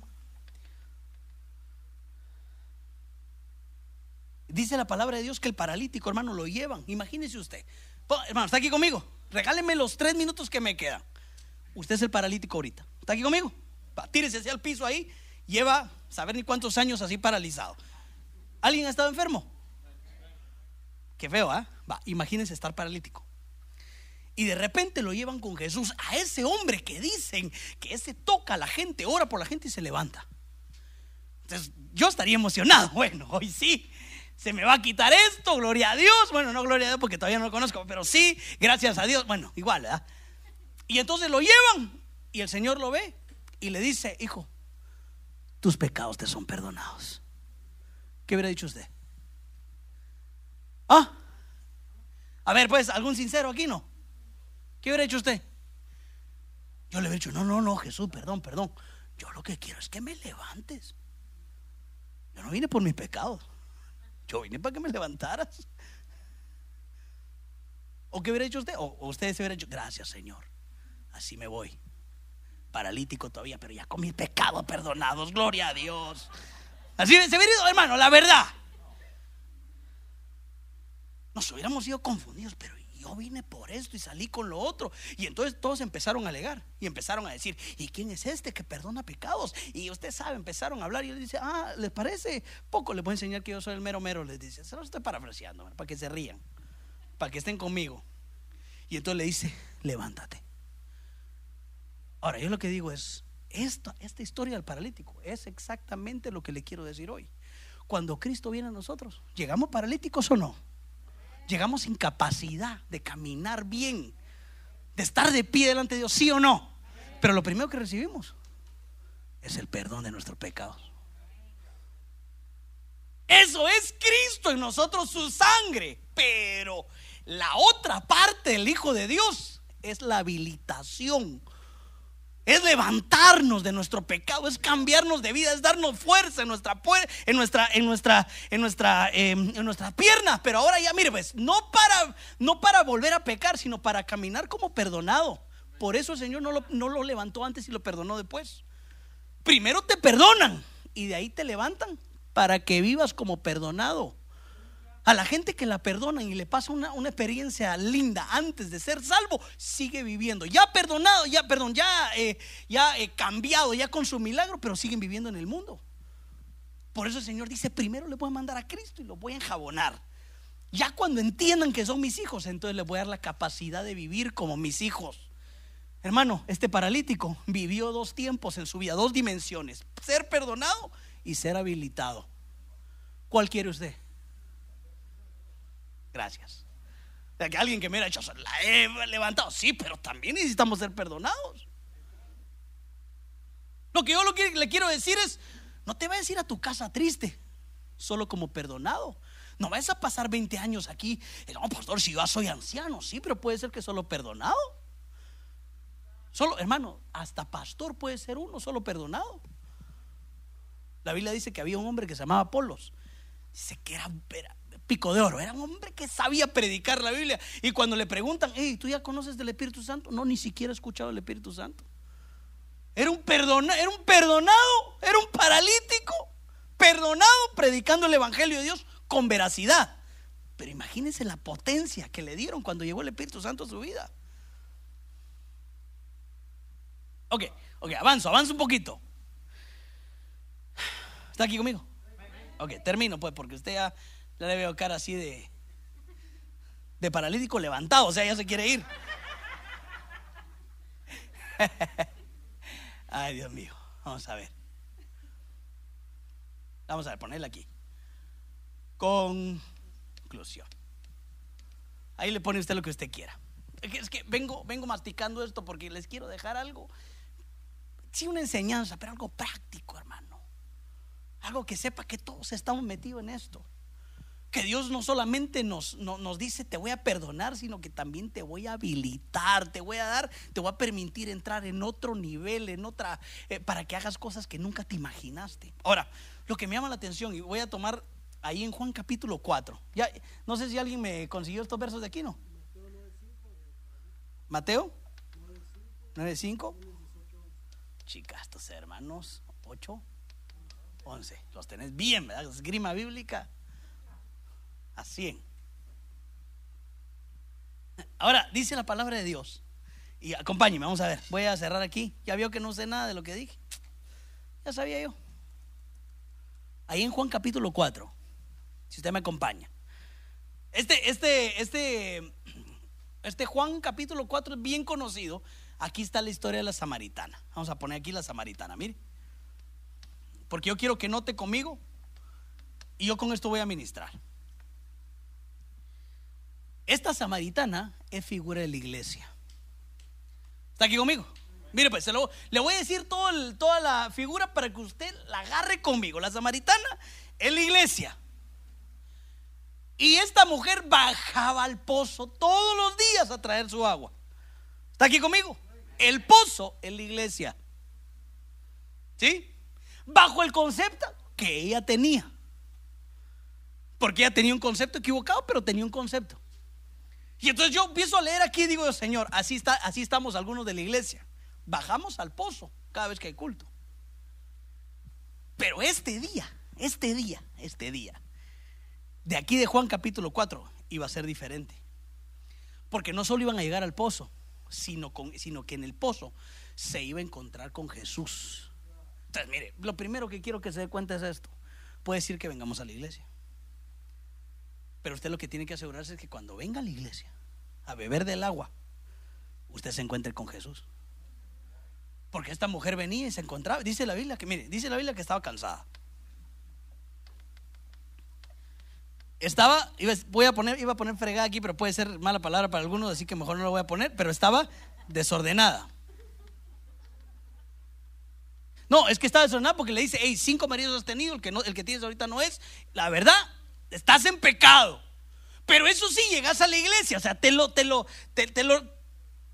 Dice la palabra de Dios que el paralítico, hermano, lo llevan. Imagínese usted. Hermano, ¿está aquí conmigo? Regáleme los tres minutos que me quedan. Usted es el paralítico ahorita. ¿Está aquí conmigo? tírese hacia el piso ahí lleva saber ni cuántos años así paralizado. ¿Alguien ha estado enfermo? Qué feo, ¿ah? Imagínense estar paralítico. Y de repente lo llevan con Jesús a ese hombre que dicen que ese toca a la gente, ora por la gente y se levanta. Entonces yo estaría emocionado. Bueno, hoy sí, se me va a quitar esto, gloria a Dios. Bueno, no gloria a Dios porque todavía no lo conozco, pero sí, gracias a Dios. Bueno, igual, ¿verdad? Y entonces lo llevan y el Señor lo ve y le dice, hijo, tus pecados te son perdonados. ¿Qué hubiera dicho usted? Ah, a ver, pues, algún sincero aquí no. ¿Qué hubiera hecho usted? Yo le hubiera dicho, no, no, no, Jesús, perdón, perdón. Yo lo que quiero es que me levantes. Yo no vine por mis pecados. Yo vine para que me levantaras. ¿O qué hubiera hecho usted? O, usted se hubiera dicho, gracias Señor. Así me voy paralítico todavía, pero ya con mis pecados perdonados, gloria a Dios. Así se hubiera ido, hermano, la verdad. Nos hubiéramos ido confundidos, pero yo vine por esto y salí con lo otro. Y entonces todos empezaron a alegar y empezaron a decir, ¿y quién es este que perdona pecados? Y usted sabe, empezaron a hablar y él dice, ah, ¿les parece poco? Les voy a enseñar que yo soy el mero mero, les dice, se lo estoy parafraseando, para que se rían, para que estén conmigo. Y entonces le dice, levántate. Ahora, yo lo que digo es, esta, esta historia del paralítico es exactamente lo que le quiero decir hoy. Cuando Cristo viene a nosotros, ¿llegamos paralíticos o no? Llegamos sin capacidad de caminar bien, de estar de pie delante de Dios, sí o no. Pero lo primero que recibimos es el perdón de nuestros pecados. Eso es Cristo en nosotros, su sangre. Pero la otra parte del Hijo de Dios es la habilitación es levantarnos de nuestro pecado, es cambiarnos de vida, es darnos fuerza en nuestra en nuestra en nuestra en nuestra em, en nuestras piernas, pero ahora ya mire pues, no para no para volver a pecar, sino para caminar como perdonado. Por eso el Señor no lo, no lo levantó antes y lo perdonó después. Primero te perdonan y de ahí te levantan para que vivas como perdonado. A la gente que la perdonan y le pasa una, experiencia linda antes de ser salvo, sigue viviendo. Ya perdonado, ya, perdón, ya, eh, ya eh, cambiado, ya con su milagro, pero siguen viviendo en el mundo. Por eso el Señor dice, primero le voy a mandar a Cristo y lo voy a enjabonar. Ya cuando entiendan que son mis hijos, entonces les voy a dar la capacidad de vivir como mis hijos. Hermano, este paralítico vivió dos tiempos en su vida, dos dimensiones, ser perdonado y ser habilitado. ¿Cuál quiere usted? Gracias. De que alguien que me ha hecho, la he levantado. Sí, pero también necesitamos ser perdonados. Lo que yo le quiero decir es, no te vayas a ir a tu casa triste, solo como perdonado. No vayas a pasar 20 años aquí. No, pastor, si yo soy anciano, sí, pero puede ser que solo perdonado. Solo, hermano, hasta pastor puede ser uno, solo perdonado. La Biblia dice que había un hombre que se llamaba Polos. Dice que era, pico de oro, era un hombre que sabía predicar la Biblia. Y cuando le preguntan, hey, ¿tú ya conoces del Espíritu Santo? No, ni siquiera he escuchado el Espíritu Santo. Era un, era un perdonado, era un paralítico, perdonado predicando el Evangelio de Dios con veracidad. Pero imagínense la potencia que le dieron cuando llegó el Espíritu Santo a su vida. Ok, ok, avanzo, avanzo un poquito. ¿Está aquí conmigo? Ok, termino pues, porque usted ya, le veo cara así de, de paralítico levantado, o sea, ya se quiere ir. Ay, Dios mío, vamos a ver. Vamos a ver, ponerle aquí. Conclusión. Ahí le pone usted lo que usted quiera. Es que vengo, vengo masticando esto porque les quiero dejar algo. Sí, una enseñanza, pero algo práctico, hermano. Algo que sepa que todos estamos metidos en esto. Que Dios no solamente nos, nos dice te voy a perdonar, sino que también te voy a habilitar, te voy a dar, te voy a permitir entrar en otro nivel, en otra, eh, para que hagas cosas que nunca te imaginaste. Ahora, lo que me llama la atención, y voy a tomar ahí en Juan capítulo 4. Ya, no sé si alguien me consiguió estos versos de aquí, ¿no? Mateo 9.5. Chicas, estos hermanos, 8, 11. Los tenés bien, ¿verdad? Esgrima bíblica a 100. Ahora, dice la palabra de Dios. Y acompáñeme, vamos a ver. Voy a cerrar aquí. Ya vio que no sé nada de lo que dije. Ya sabía yo. Ahí en Juan capítulo 4. Si usted me acompaña. Este, este, este, este Juan capítulo 4 es bien conocido. Aquí está la historia de la samaritana. Vamos a poner aquí la samaritana, mire. Porque yo quiero que note conmigo. Y yo con esto voy a ministrar. Esta samaritana es figura de la iglesia. ¿Está aquí conmigo? Mire, pues le voy a decir toda la figura para que usted la agarre conmigo. La samaritana es la iglesia. Y esta mujer bajaba al pozo todos los días a traer su agua. ¿Está aquí conmigo? El pozo es la iglesia. ¿Sí? Bajo el concepto que ella tenía. Porque ella tenía un concepto equivocado, pero tenía un concepto. Y entonces yo empiezo a leer aquí y digo, Señor, así, está, así estamos algunos de la iglesia. Bajamos al pozo cada vez que hay culto. Pero este día, este día, este día, de aquí de Juan capítulo 4, iba a ser diferente. Porque no solo iban a llegar al pozo, sino, con, sino que en el pozo se iba a encontrar con Jesús. Entonces, mire, lo primero que quiero que se dé cuenta es esto. Puede decir que vengamos a la iglesia. Pero usted lo que tiene que asegurarse es que cuando venga a la iglesia a beber del agua, usted se encuentre con Jesús. Porque esta mujer venía y se encontraba, dice la Biblia que, mire, dice la Biblia que estaba cansada. Estaba, voy a poner, iba a poner fregada aquí, pero puede ser mala palabra para algunos, así que mejor no lo voy a poner, pero estaba desordenada. No, es que estaba desordenada porque le dice, hey, cinco maridos has tenido, el que, el que tienes ahorita no es. La verdad, estás en pecado. Pero eso sí, llegas a la iglesia, o sea, te lo, te lo, te, lo,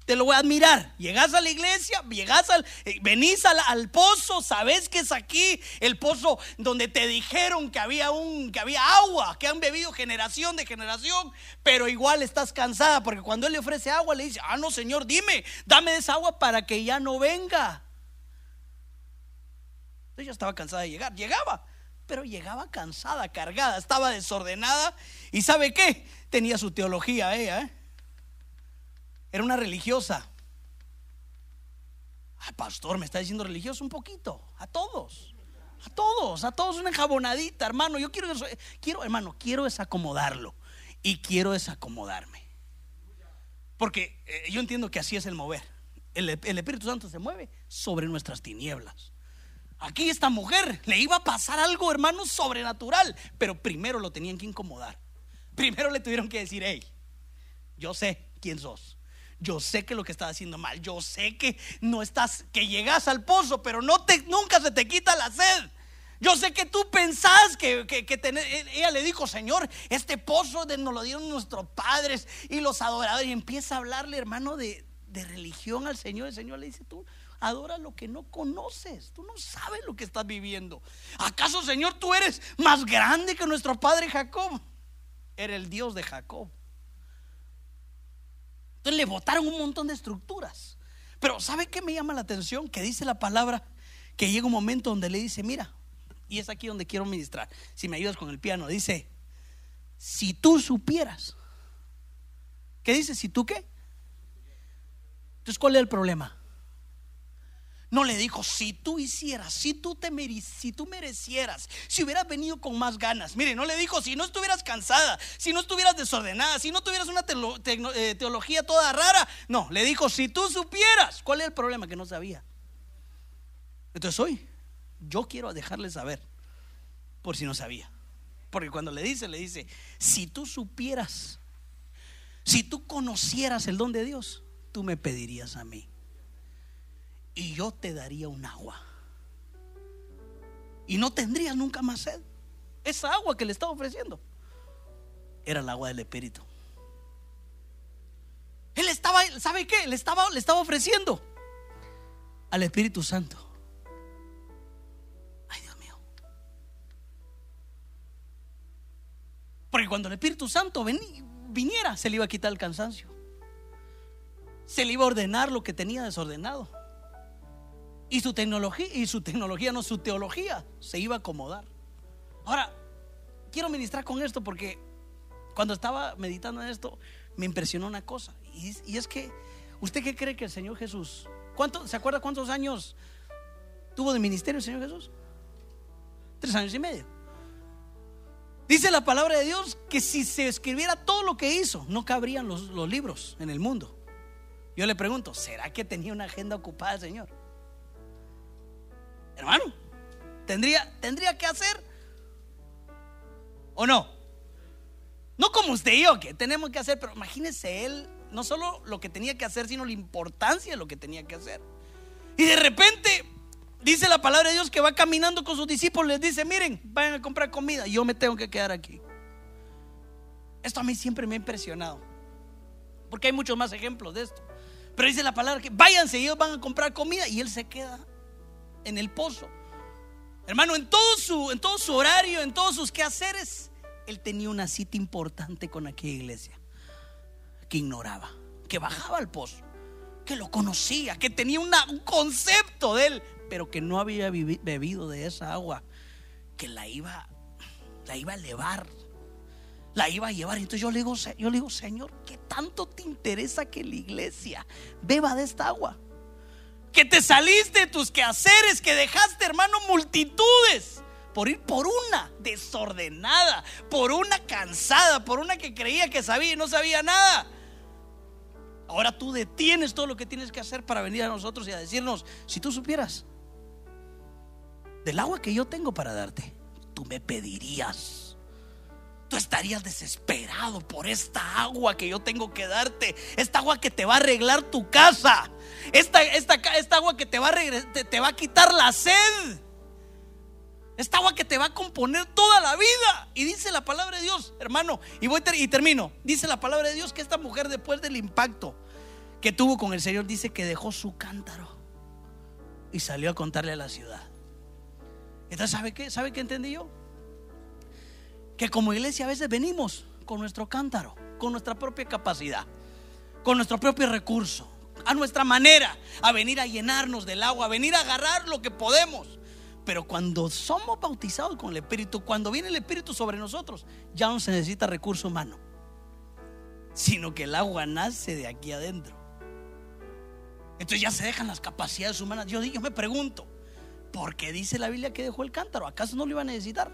te lo voy a admirar. Llegas a la iglesia, llegas al, eh, venís al, al, pozo, sabes que es aquí el pozo donde te dijeron que había un, que había agua, que han bebido generación de generación, pero igual estás cansada porque cuando él le ofrece agua le dice, ah no señor, dime, dame esa agua para que ya no venga. Ella estaba cansada de llegar, llegaba, pero llegaba cansada, cargada, estaba desordenada. ¿Y sabe qué? Tenía su teología ella. ¿eh? Era una religiosa. Ay, pastor, me está diciendo religioso un poquito. A todos. A todos, a todos una enjabonadita, hermano. Yo quiero, quiero, hermano, quiero desacomodarlo. Y quiero desacomodarme. Porque eh, yo entiendo que así es el mover. el Espíritu Santo se mueve sobre nuestras tinieblas. Aquí esta mujer le iba a pasar algo, hermano, sobrenatural, pero primero lo tenían que incomodar. Primero le tuvieron que decir, hey, yo sé quién sos. Yo sé que lo que estás haciendo mal. Yo sé que no estás, que llegas al pozo, pero no te, nunca se te quita la sed. Yo sé que tú pensás que, que, ella le dijo, Señor, este pozo de, nos lo dieron nuestros padres y los adoradores. Y empieza a hablarle, hermano, de, de religión al Señor, el Señor le dice, tú adora lo que no conoces, tú no sabes lo que estás viviendo. ¿Acaso, Señor, tú eres más grande que nuestro padre Jacob? Era el Dios de Jacob. Entonces le botaron un montón de estructuras. Pero ¿sabe qué me llama la atención? Que dice la palabra que llega un momento donde le dice, mira, y es aquí donde quiero ministrar, si me ayudas con el piano, dice, si tú supieras, ¿qué dice? Si tú qué? Entonces, ¿cuál es el problema? No le dijo, si tú hicieras, si tú te si tú merecieras, si hubieras venido con más ganas. Mire, no le dijo, si no estuvieras cansada, si no estuvieras desordenada, si no tuvieras una eh, teología toda rara. No, le dijo, si tú supieras. ¿Cuál es el problema? Que no sabía. Entonces hoy, yo quiero dejarle saber, por si no sabía. Porque cuando le dice, le dice, si tú supieras, si tú conocieras el don de Dios, tú me pedirías a mí y yo te daría un agua. Y no tendrías nunca más sed. Esa agua que le estaba ofreciendo era el agua del Espíritu. Él estaba, ¿sabe qué? Le estaba, le estaba ofreciendo al Espíritu Santo. Ay, Dios mío. Porque cuando el Espíritu Santo viniera, se le iba a quitar el cansancio. Se le iba a ordenar lo que tenía desordenado. Y su tecnología, y su tecnología, no su teología, se iba a acomodar. Ahora, quiero ministrar con esto porque cuando estaba meditando en esto, me impresionó una cosa. Y, es que, ¿usted qué cree que el Señor Jesús, ¿cuánto, ¿se acuerda cuántos años tuvo de ministerio el Señor Jesús? Tres años y medio. Dice la palabra de Dios que si se escribiera todo lo que hizo, no cabrían los, los libros en el mundo. Yo le pregunto, ¿será que tenía una agenda ocupada el Señor? Hermano, ¿tendría, tendría que hacer o no? No como usted y yo, que tenemos que hacer, pero imagínese él, no solo lo que tenía que hacer, sino la importancia de lo que tenía que hacer. Y de repente dice la palabra de Dios que va caminando con sus discípulos, les dice, miren, vayan a comprar comida, yo me tengo que quedar aquí. Esto a mí siempre me ha impresionado, porque hay muchos más ejemplos de esto. Pero dice la palabra que váyanse, ellos van a comprar comida y él se queda en el pozo. Hermano, en todo su, en todo su horario, en todos sus quehaceres, él tenía una cita importante con aquella iglesia que ignoraba, que bajaba al pozo, que lo conocía, que tenía un concepto de él, pero que no había bebido de esa agua, que la iba, la iba a elevar, la iba a llevar. Entonces yo le digo, yo le digo, Señor, ¿qué tanto te interesa que la iglesia beba de esta agua? Que te saliste de tus quehaceres, que dejaste, hermano, multitudes por ir por una desordenada, por una cansada, por una que creía que sabía y no sabía nada. Ahora tú detienes todo lo que tienes que hacer para venir a nosotros y a decirnos, si tú supieras del agua que yo tengo para darte, tú me pedirías. Tú estarías desesperado por esta agua que yo tengo que darte, esta agua que te va a arreglar tu casa esta, esta, esta agua que te va, a te, va a quitar la sed. Esta agua que te va a componer toda la vida. Y dice la palabra de Dios, hermano, y voy y termino. Dice la palabra de Dios que esta mujer después del impacto que tuvo con el Señor dice que dejó su cántaro y salió a contarle a la ciudad. Entonces, ¿sabe qué? ¿Sabe qué entendí yo? Que como iglesia a veces venimos con nuestro cántaro, con nuestra propia capacidad, con nuestro propio recurso, a nuestra manera, a venir a llenarnos del agua, a venir a agarrar lo que podemos. Pero cuando somos bautizados con el Espíritu, cuando viene el Espíritu sobre nosotros, ya no se necesita recurso humano, sino que el agua nace de aquí adentro. Entonces ya se dejan las capacidades humanas. Yo, yo me pregunto, ¿por qué dice la Biblia que dejó el cántaro? ¿Acaso no lo iba a necesitar?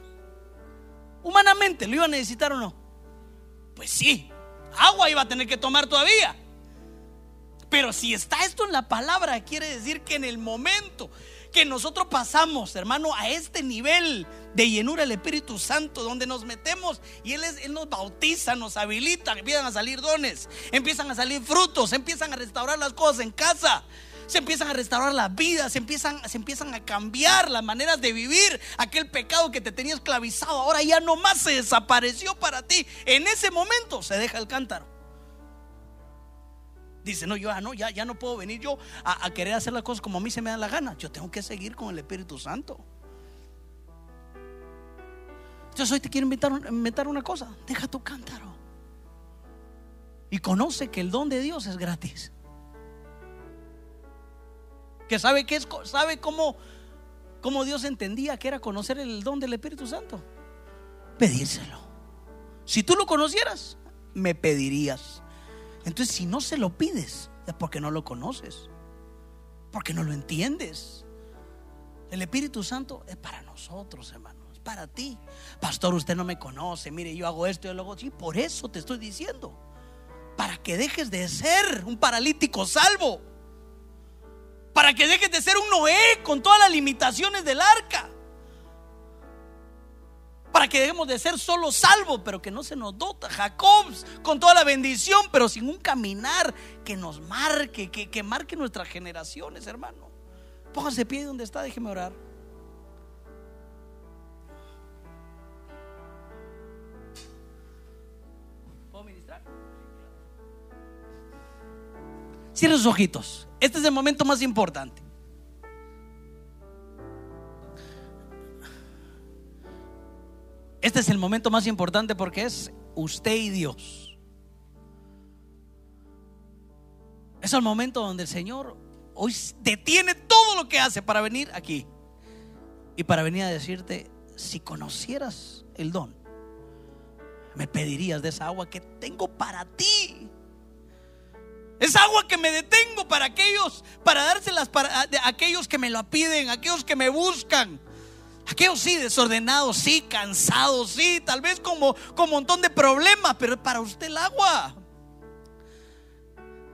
Humanamente, ¿lo iba a necesitar o no? Pues sí, agua iba a tener que tomar todavía. Pero si está esto en la palabra, quiere decir que en el momento que nosotros pasamos, hermano, a este nivel de llenura del Espíritu Santo, donde nos metemos y Él, Él nos bautiza, nos habilita, empiezan a salir dones, empiezan a salir frutos, empiezan a restaurar las cosas en casa. Se empiezan a restaurar las vidas, se empiezan, se empiezan a cambiar las maneras de vivir. Aquel pecado que te tenía esclavizado ahora ya no más se desapareció para ti. En ese momento se deja el cántaro. Dice, no, yo ya no, ya, ya no puedo venir yo a, querer hacer las cosas como a mí se me da la gana. Yo tengo que seguir con el Espíritu Santo. Yo hoy te quiero invitar, inventar una cosa. Deja tu cántaro. Y conoce que el don de Dios es gratis. Que sabe que es, sabe cómo, cómo Dios entendía que era conocer el don del Espíritu Santo. Pedírselo. Si tú lo conocieras, me pedirías. Entonces, si no se lo pides, es porque no lo conoces. Porque no lo entiendes. El Espíritu Santo es para nosotros, hermano. Es para ti. Pastor, usted no me conoce. Mire, yo hago esto y luego sí. Por eso te estoy diciendo. Para que dejes de ser un paralítico salvo. Para que dejes de ser un Noé con todas las limitaciones del arca para que dejemos de ser solo salvos, pero que no se nos dota. Jacob con toda la bendición, pero sin un caminar que nos marque, que, que marque nuestras generaciones, hermano. Póngase pie donde está, déjeme orar. ¿Puedo ministrar? Cierre sus ojitos. Este es el momento más importante. Este es el momento más importante porque es usted y Dios. Es el momento donde el Señor hoy detiene todo lo que hace para venir aquí. Y para venir a decirte, si conocieras el don, me pedirías de esa agua que tengo para ti. Es agua que me detengo para aquellos, para dárselas para aquellos que me la piden, aquellos que me buscan. Aquellos sí, desordenados, sí, cansados, sí, tal vez como con un montón de problemas, pero es para usted el agua.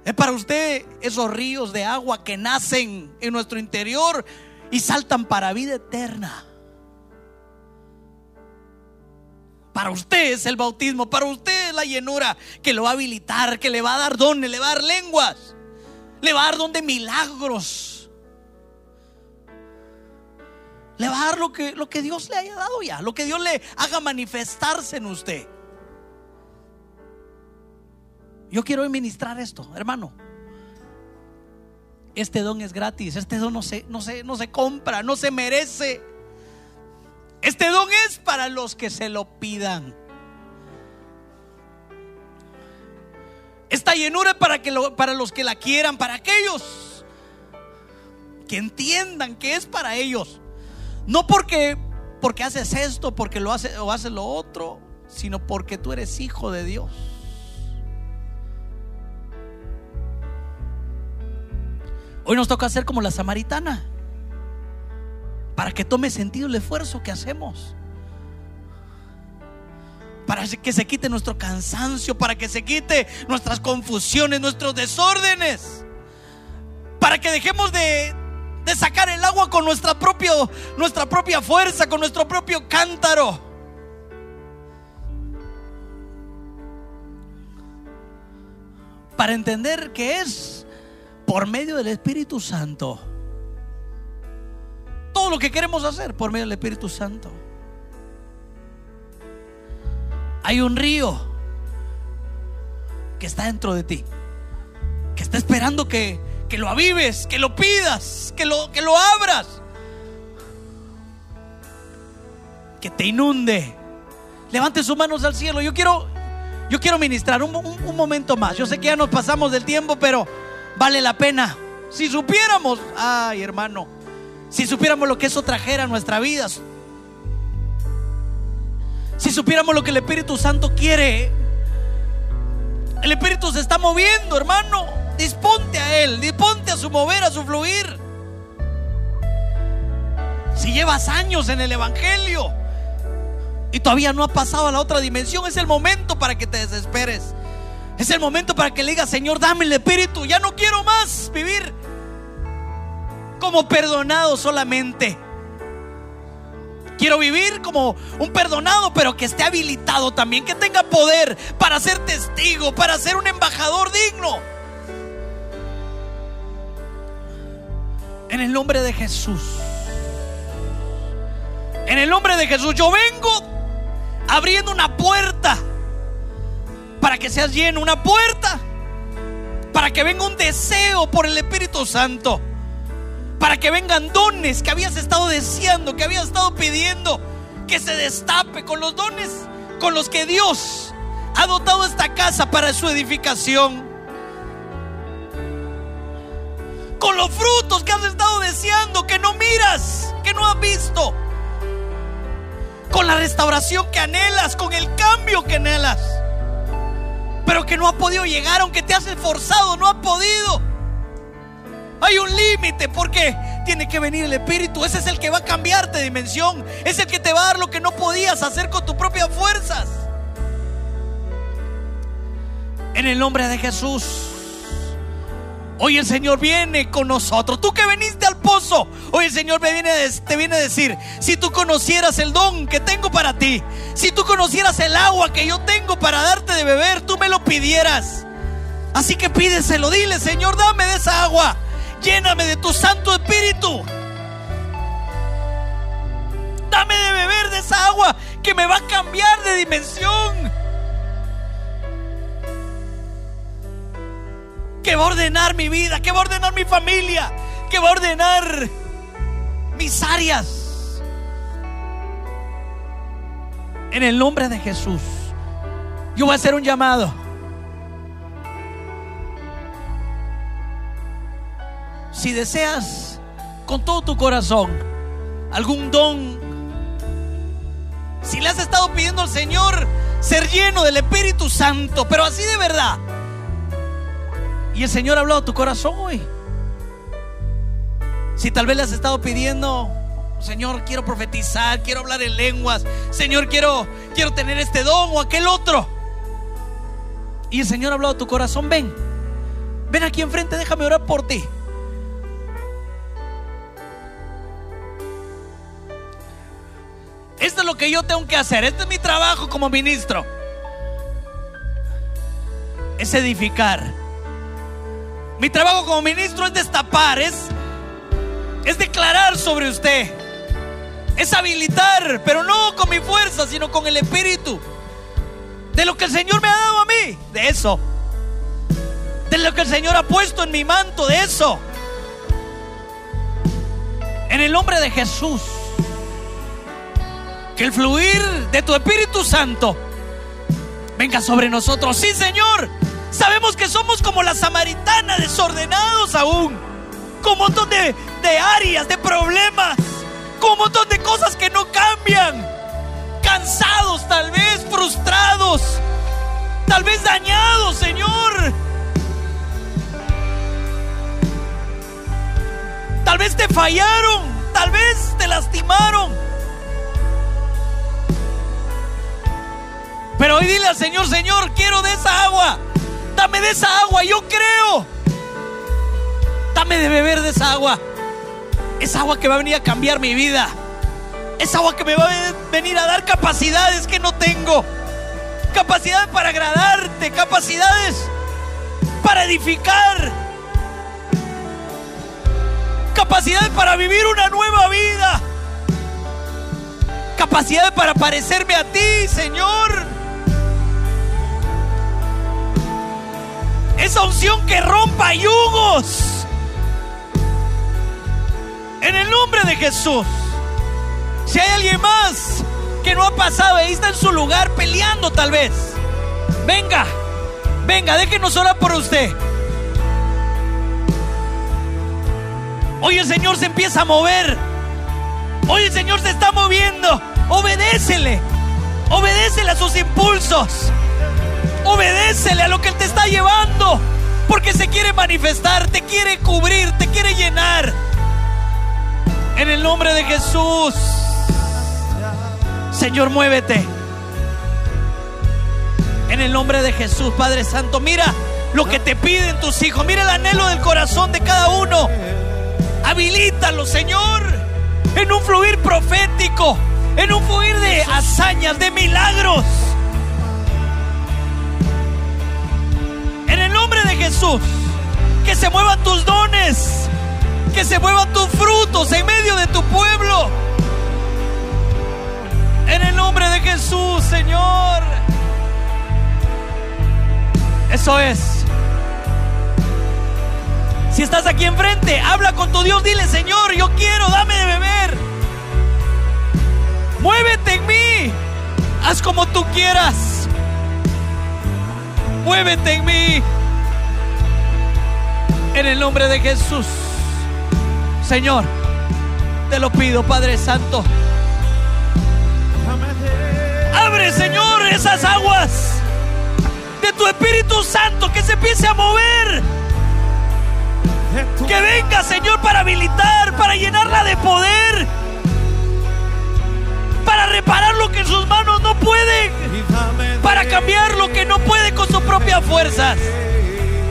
Es para usted esos ríos de agua que nacen en nuestro interior y saltan para vida eterna. Para usted es el bautismo, para usted es la llenura que lo va a habilitar, que le va a dar dones, le va a dar lenguas, le va a dar don de milagros le va a dar lo que, lo que Dios le haya dado ya, lo que Dios le haga manifestarse en usted. Yo quiero administrar esto, hermano. Este don es gratis, este don no se, no, se, no se compra, no se merece. Este don es para los que se lo pidan. Esta llenura es para, que para los que la quieran, para aquellos que entiendan que es para ellos. No porque, porque haces esto, porque lo haces o haces lo otro, sino porque tú eres hijo de Dios. Hoy nos toca hacer como la samaritana, para que tome sentido el esfuerzo que hacemos, para que se quite nuestro cansancio, para que se quite nuestras confusiones, nuestros desórdenes, para que dejemos de, de sacar el agua con nuestra, nuestra propia fuerza, con nuestro propio cántaro. Para entender que es por medio del Espíritu Santo. Todo lo que queremos hacer por medio del Espíritu Santo. Hay un río que está dentro de ti, que está esperando que que lo avives, que lo pidas, que lo, que lo abras. Que te inunde. Levante sus manos al cielo. Yo quiero, yo quiero ministrar un, un momento más. Yo sé que ya nos pasamos del tiempo, pero vale la pena. Si supiéramos, ay hermano, si supiéramos lo que eso trajera a nuestra vida, si supiéramos lo que el Espíritu Santo quiere, el Espíritu se está moviendo, hermano. Disponte a Él, disponte a su mover, a su fluir. Si llevas años en el Evangelio y todavía no ha pasado a la otra dimensión, es el momento para que te desesperes. Es el momento para que le digas, Señor, dame el Espíritu. Ya no quiero más vivir como perdonado solamente. Quiero vivir como un perdonado, pero que esté habilitado también, que tenga poder para ser testigo, para ser un embajador digno. En el nombre de Jesús. En el nombre de Jesús yo vengo abriendo una puerta para que seas lleno, una puerta para que venga un deseo por el Espíritu Santo, para que vengan dones que habías estado deseando, que habías estado pidiendo, que se destape con los dones con los que Dios ha dotado esta casa para su edificación. Con los frutos que has estado deseando, que no miras, que no has visto. Con la restauración que anhelas, con el cambio que anhelas. Pero que no ha podido llegar, aunque te has esforzado, no ha podido. Hay un límite porque tiene que venir el Espíritu. Ese es el que va a cambiarte de dimensión. Es el que te va a dar lo que no podías hacer con tus propias fuerzas. En el nombre de Jesús. Hoy el Señor viene con nosotros. Tú que viniste al pozo, hoy el Señor me viene, te viene a decir, si tú conocieras el don que tengo para ti, si tú conocieras el agua que yo tengo para darte de beber, tú me lo pidieras. Así que pídeselo, dile, Señor, dame de esa agua. Lléname de tu Santo Espíritu. Dame de beber de esa agua que me va a cambiar de dimensión. que va a ordenar mi vida, que va a ordenar mi familia, que va a ordenar mis áreas. En el nombre de Jesús, yo voy a hacer un llamado. Si deseas con todo tu corazón algún don, si le has estado pidiendo al Señor ser lleno del Espíritu Santo, pero así de verdad, y el Señor ha hablado a tu corazón hoy. Si tal vez le has estado pidiendo, Señor, quiero profetizar, quiero hablar en lenguas, Señor, quiero, quiero tener este don o aquel otro. Y el Señor ha hablado a tu corazón, ven, ven aquí enfrente, déjame orar por ti. Lo que yo tengo que hacer, este es mi trabajo como ministro. Es edificar mi trabajo como ministro es destapar, es, es declarar sobre usted, es habilitar, pero no con mi fuerza, sino con el Espíritu. De lo que el Señor me ha dado a mí, de eso. De lo que el Señor ha puesto en mi manto, de eso. En el nombre de Jesús. Que el fluir de tu Espíritu Santo venga sobre nosotros. Sí, Señor. Sabemos que somos como la samaritana, desordenados aún, con un montón de, de áreas, de problemas, con un montón de cosas que no cambian, cansados tal vez, frustrados, tal vez dañados, Señor. Tal vez te fallaron, tal vez te lastimaron. Pero hoy dile al Señor, Señor, quiero de esa agua. Dame de esa agua, yo creo. Dame de beber de esa agua. Esa agua que va a venir a cambiar mi vida. Esa agua que me va a venir a dar capacidades que no tengo. Capacidades para agradarte, capacidades para edificar. Capacidades para vivir una nueva vida. Capacidades para parecerme a ti, Señor. Esa unción que rompa yugos. En el nombre de Jesús. Si hay alguien más que no ha pasado, ahí está en su lugar peleando tal vez. Venga, venga, déjenos orar por usted. Hoy el Señor se empieza a mover. Hoy el Señor se está moviendo. Obedécele. Obedécele a sus impulsos. Obedécele a lo que Él te está llevando. Porque se quiere manifestar, te quiere cubrir, te quiere llenar. En el nombre de Jesús. Señor, muévete. En el nombre de Jesús, Padre Santo, mira lo que te piden tus hijos. Mira el anhelo del corazón de cada uno. Habilítalo, Señor, en un fluir profético, en un fluir de hazañas, de milagros. De Jesús. Que se muevan tus dones. Que se muevan tus frutos en medio de tu pueblo. En el nombre de Jesús, Señor. Eso es. Si estás aquí enfrente, habla con tu Dios, dile, Señor, yo quiero, dame de beber. Muévete en mí. Haz como tú quieras. Muévete en mí. En el nombre de Jesús. Señor, te lo pido, Padre Santo. Abre, Señor, esas aguas de tu Espíritu Santo que se empiece a mover. Que venga, Señor, para habilitar, para llenarla de poder. Para reparar lo que sus manos no pueden. Para cambiar lo que no puede con sus propias fuerzas.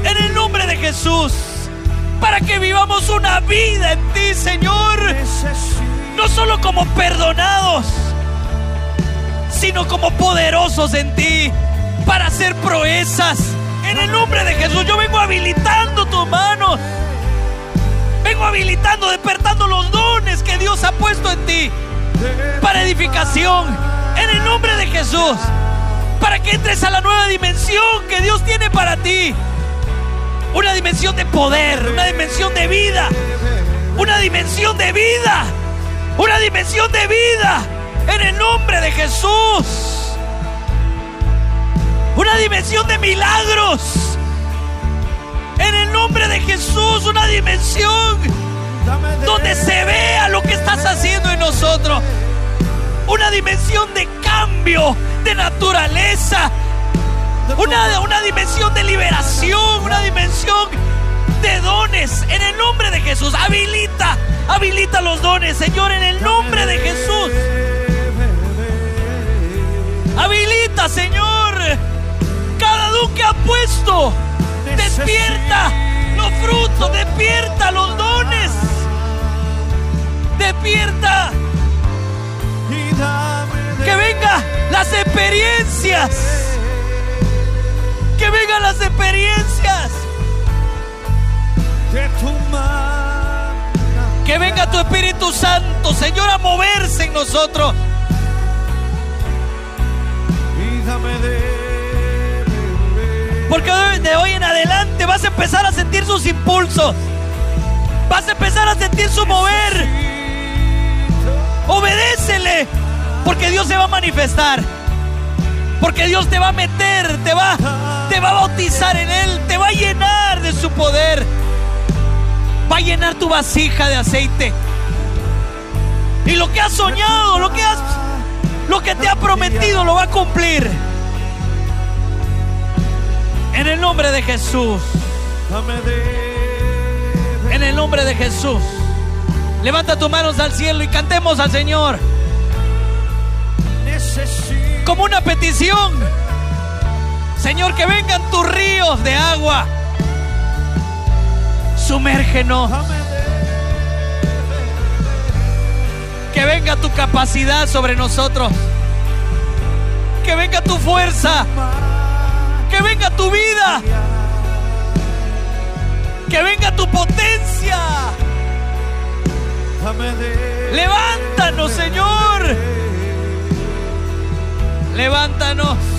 En el nombre de Jesús. Para que vivamos una vida en ti, Señor. No solo como perdonados, sino como poderosos en ti. Para hacer proezas. En el nombre de Jesús yo vengo habilitando tus manos. Vengo habilitando, despertando los dones que Dios ha puesto en ti para edificación. En el nombre de Jesús. Para que entres a la nueva dimensión que Dios tiene para ti. Una dimensión de poder, una dimensión de vida. Una dimensión de vida. Una dimensión de vida. En el nombre de Jesús. Una dimensión de milagros. En el nombre de Jesús, una dimensión donde se vea lo que estás haciendo en nosotros. Una dimensión de cambio de naturaleza. Una, una dimensión de liberación, una dimensión de dones. En el nombre de Jesús, habilita, habilita los dones, Señor, en el nombre de Jesús. Habilita, Señor, cada don que ha puesto. Despierta los frutos, despierta los dones. Despierta. Que vengan las experiencias. Que vengan las experiencias. Que venga tu Espíritu Santo, Señor, a moverse en nosotros. Porque de hoy en adelante vas a empezar a sentir sus impulsos. Vas a empezar a sentir su mover. Obedécele. Porque Dios se va a manifestar. Porque Dios te va a meter, te va, te va a bautizar en Él, te va a llenar de su poder. Va a llenar tu vasija de aceite. Y lo que has soñado, lo que has, lo que te ha prometido, lo va a cumplir. En el nombre de Jesús. En el nombre de Jesús. Levanta tus manos al cielo y cantemos al Señor. Como una petición. Señor, que vengan tus ríos de agua. Sumérgenos. Que venga tu capacidad sobre nosotros. Que venga tu fuerza. Que venga tu vida. Que venga tu potencia. Levántanos, Señor. Levántanos.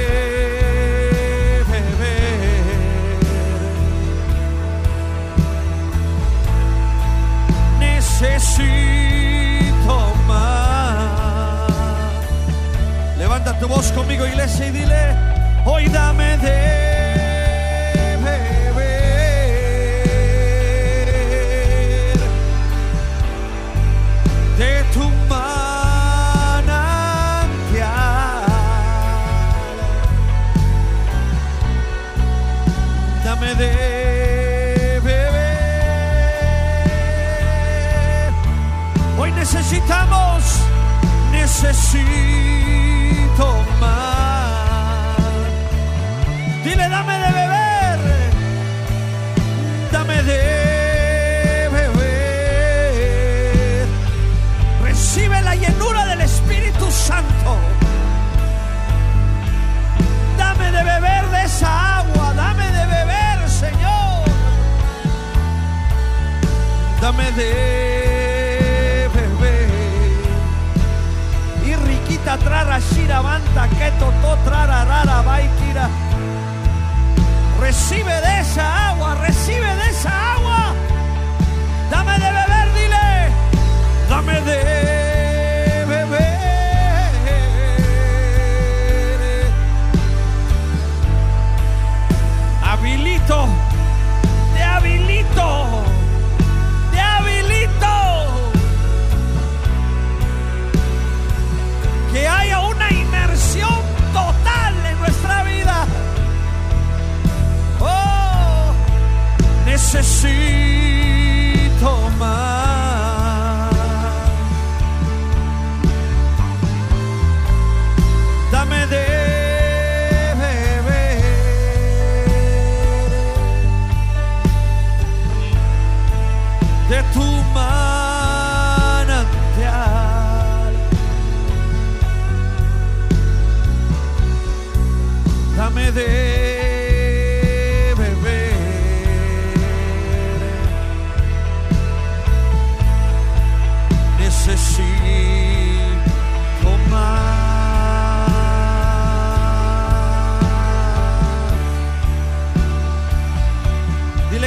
voz conmigo, iglesia, y dile, hoy dame de beber de tu manantial. Dame de beber. Hoy necesitamos, dame de beber. Y riquita trara shirabanta que toto trara rara baikira. Recibe de esa agua, recibe de esa agua. Dame de beber, dile. Dame de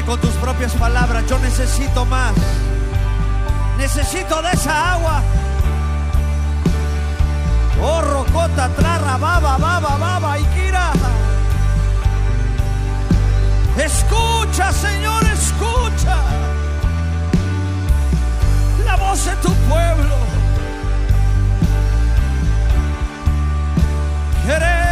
con tus propias palabras, yo necesito más. Necesito de esa agua. Oh, rocota, trarra, baba, baba, baba, ikira. Escucha, Señor, escucha. La voz de tu pueblo. Queremos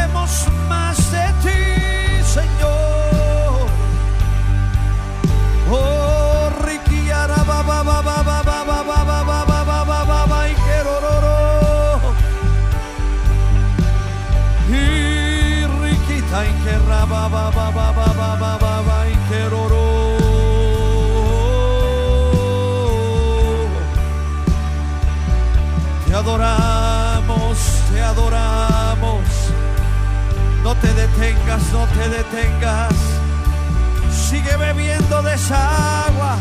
detengas, no te detengas. Sigue bebiendo de esa agua.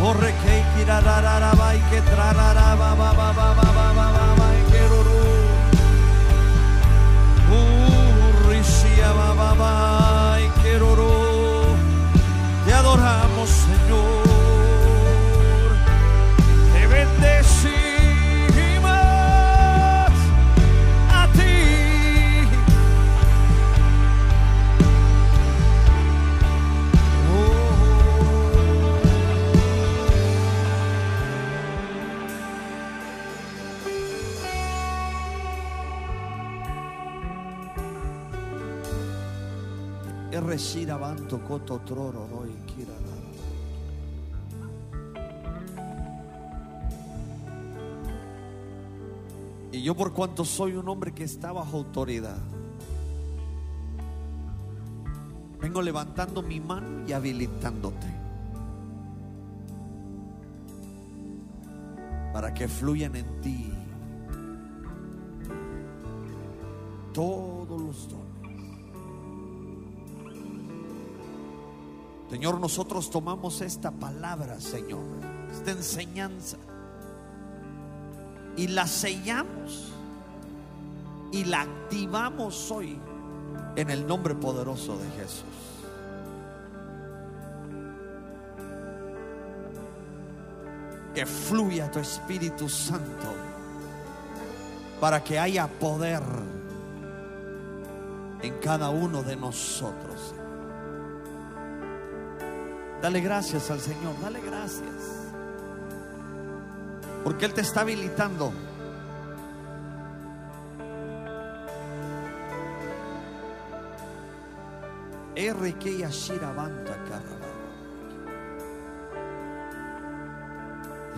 Corre que y que trararaba ba ba ba ba ba Y yo por cuanto soy un hombre que está bajo autoridad, vengo levantando mi mano y habilitándote para que fluyan en ti todos los dones. Señor, nosotros tomamos esta palabra, Señor, esta enseñanza y la sellamos y la activamos hoy en el nombre poderoso de Jesús. Que fluya tu Espíritu Santo para que haya poder en cada uno de nosotros. Dale gracias al Señor, dale gracias. Porque Él te está habilitando.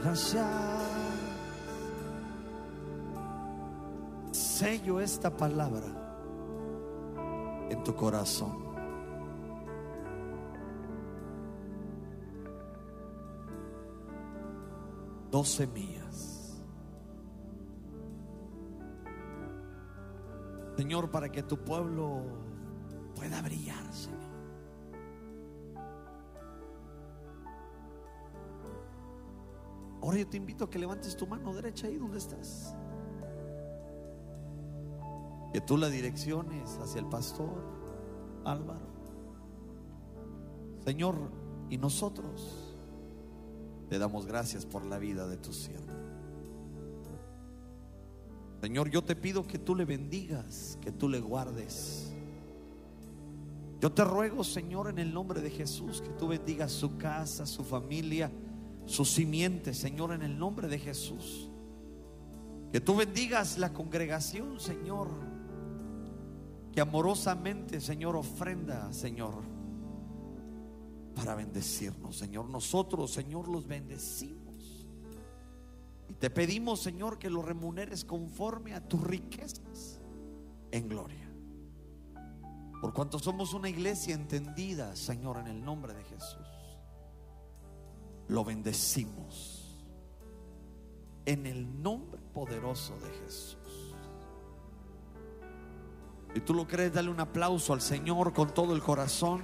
Gracias. Sello esta palabra en tu corazón. dos semillas. Señor, para que tu pueblo pueda brillar, Señor. Ahora yo te invito a que levantes tu mano derecha ahí donde estás. Que tú la direcciones hacia el pastor Álvaro. Señor, y nosotros te damos gracias por la vida de tu siervo. Señor, yo te pido que tú le bendigas, que tú le guardes. Yo te ruego, Señor, en el nombre de Jesús, que tú bendigas su casa, su familia, su simiente, Señor, en el nombre de Jesús. Que tú bendigas la congregación, Señor, que amorosamente, Señor, ofrenda, Señor, para bendecirnos, Señor. Nosotros, Señor, los bendecimos. Y te pedimos, Señor, que lo remuneres conforme a tus riquezas en gloria. Por cuanto somos una iglesia entendida, Señor, en el nombre de Jesús, lo bendecimos. En el nombre poderoso de Jesús. Y tú lo crees, dale un aplauso al Señor con todo el corazón.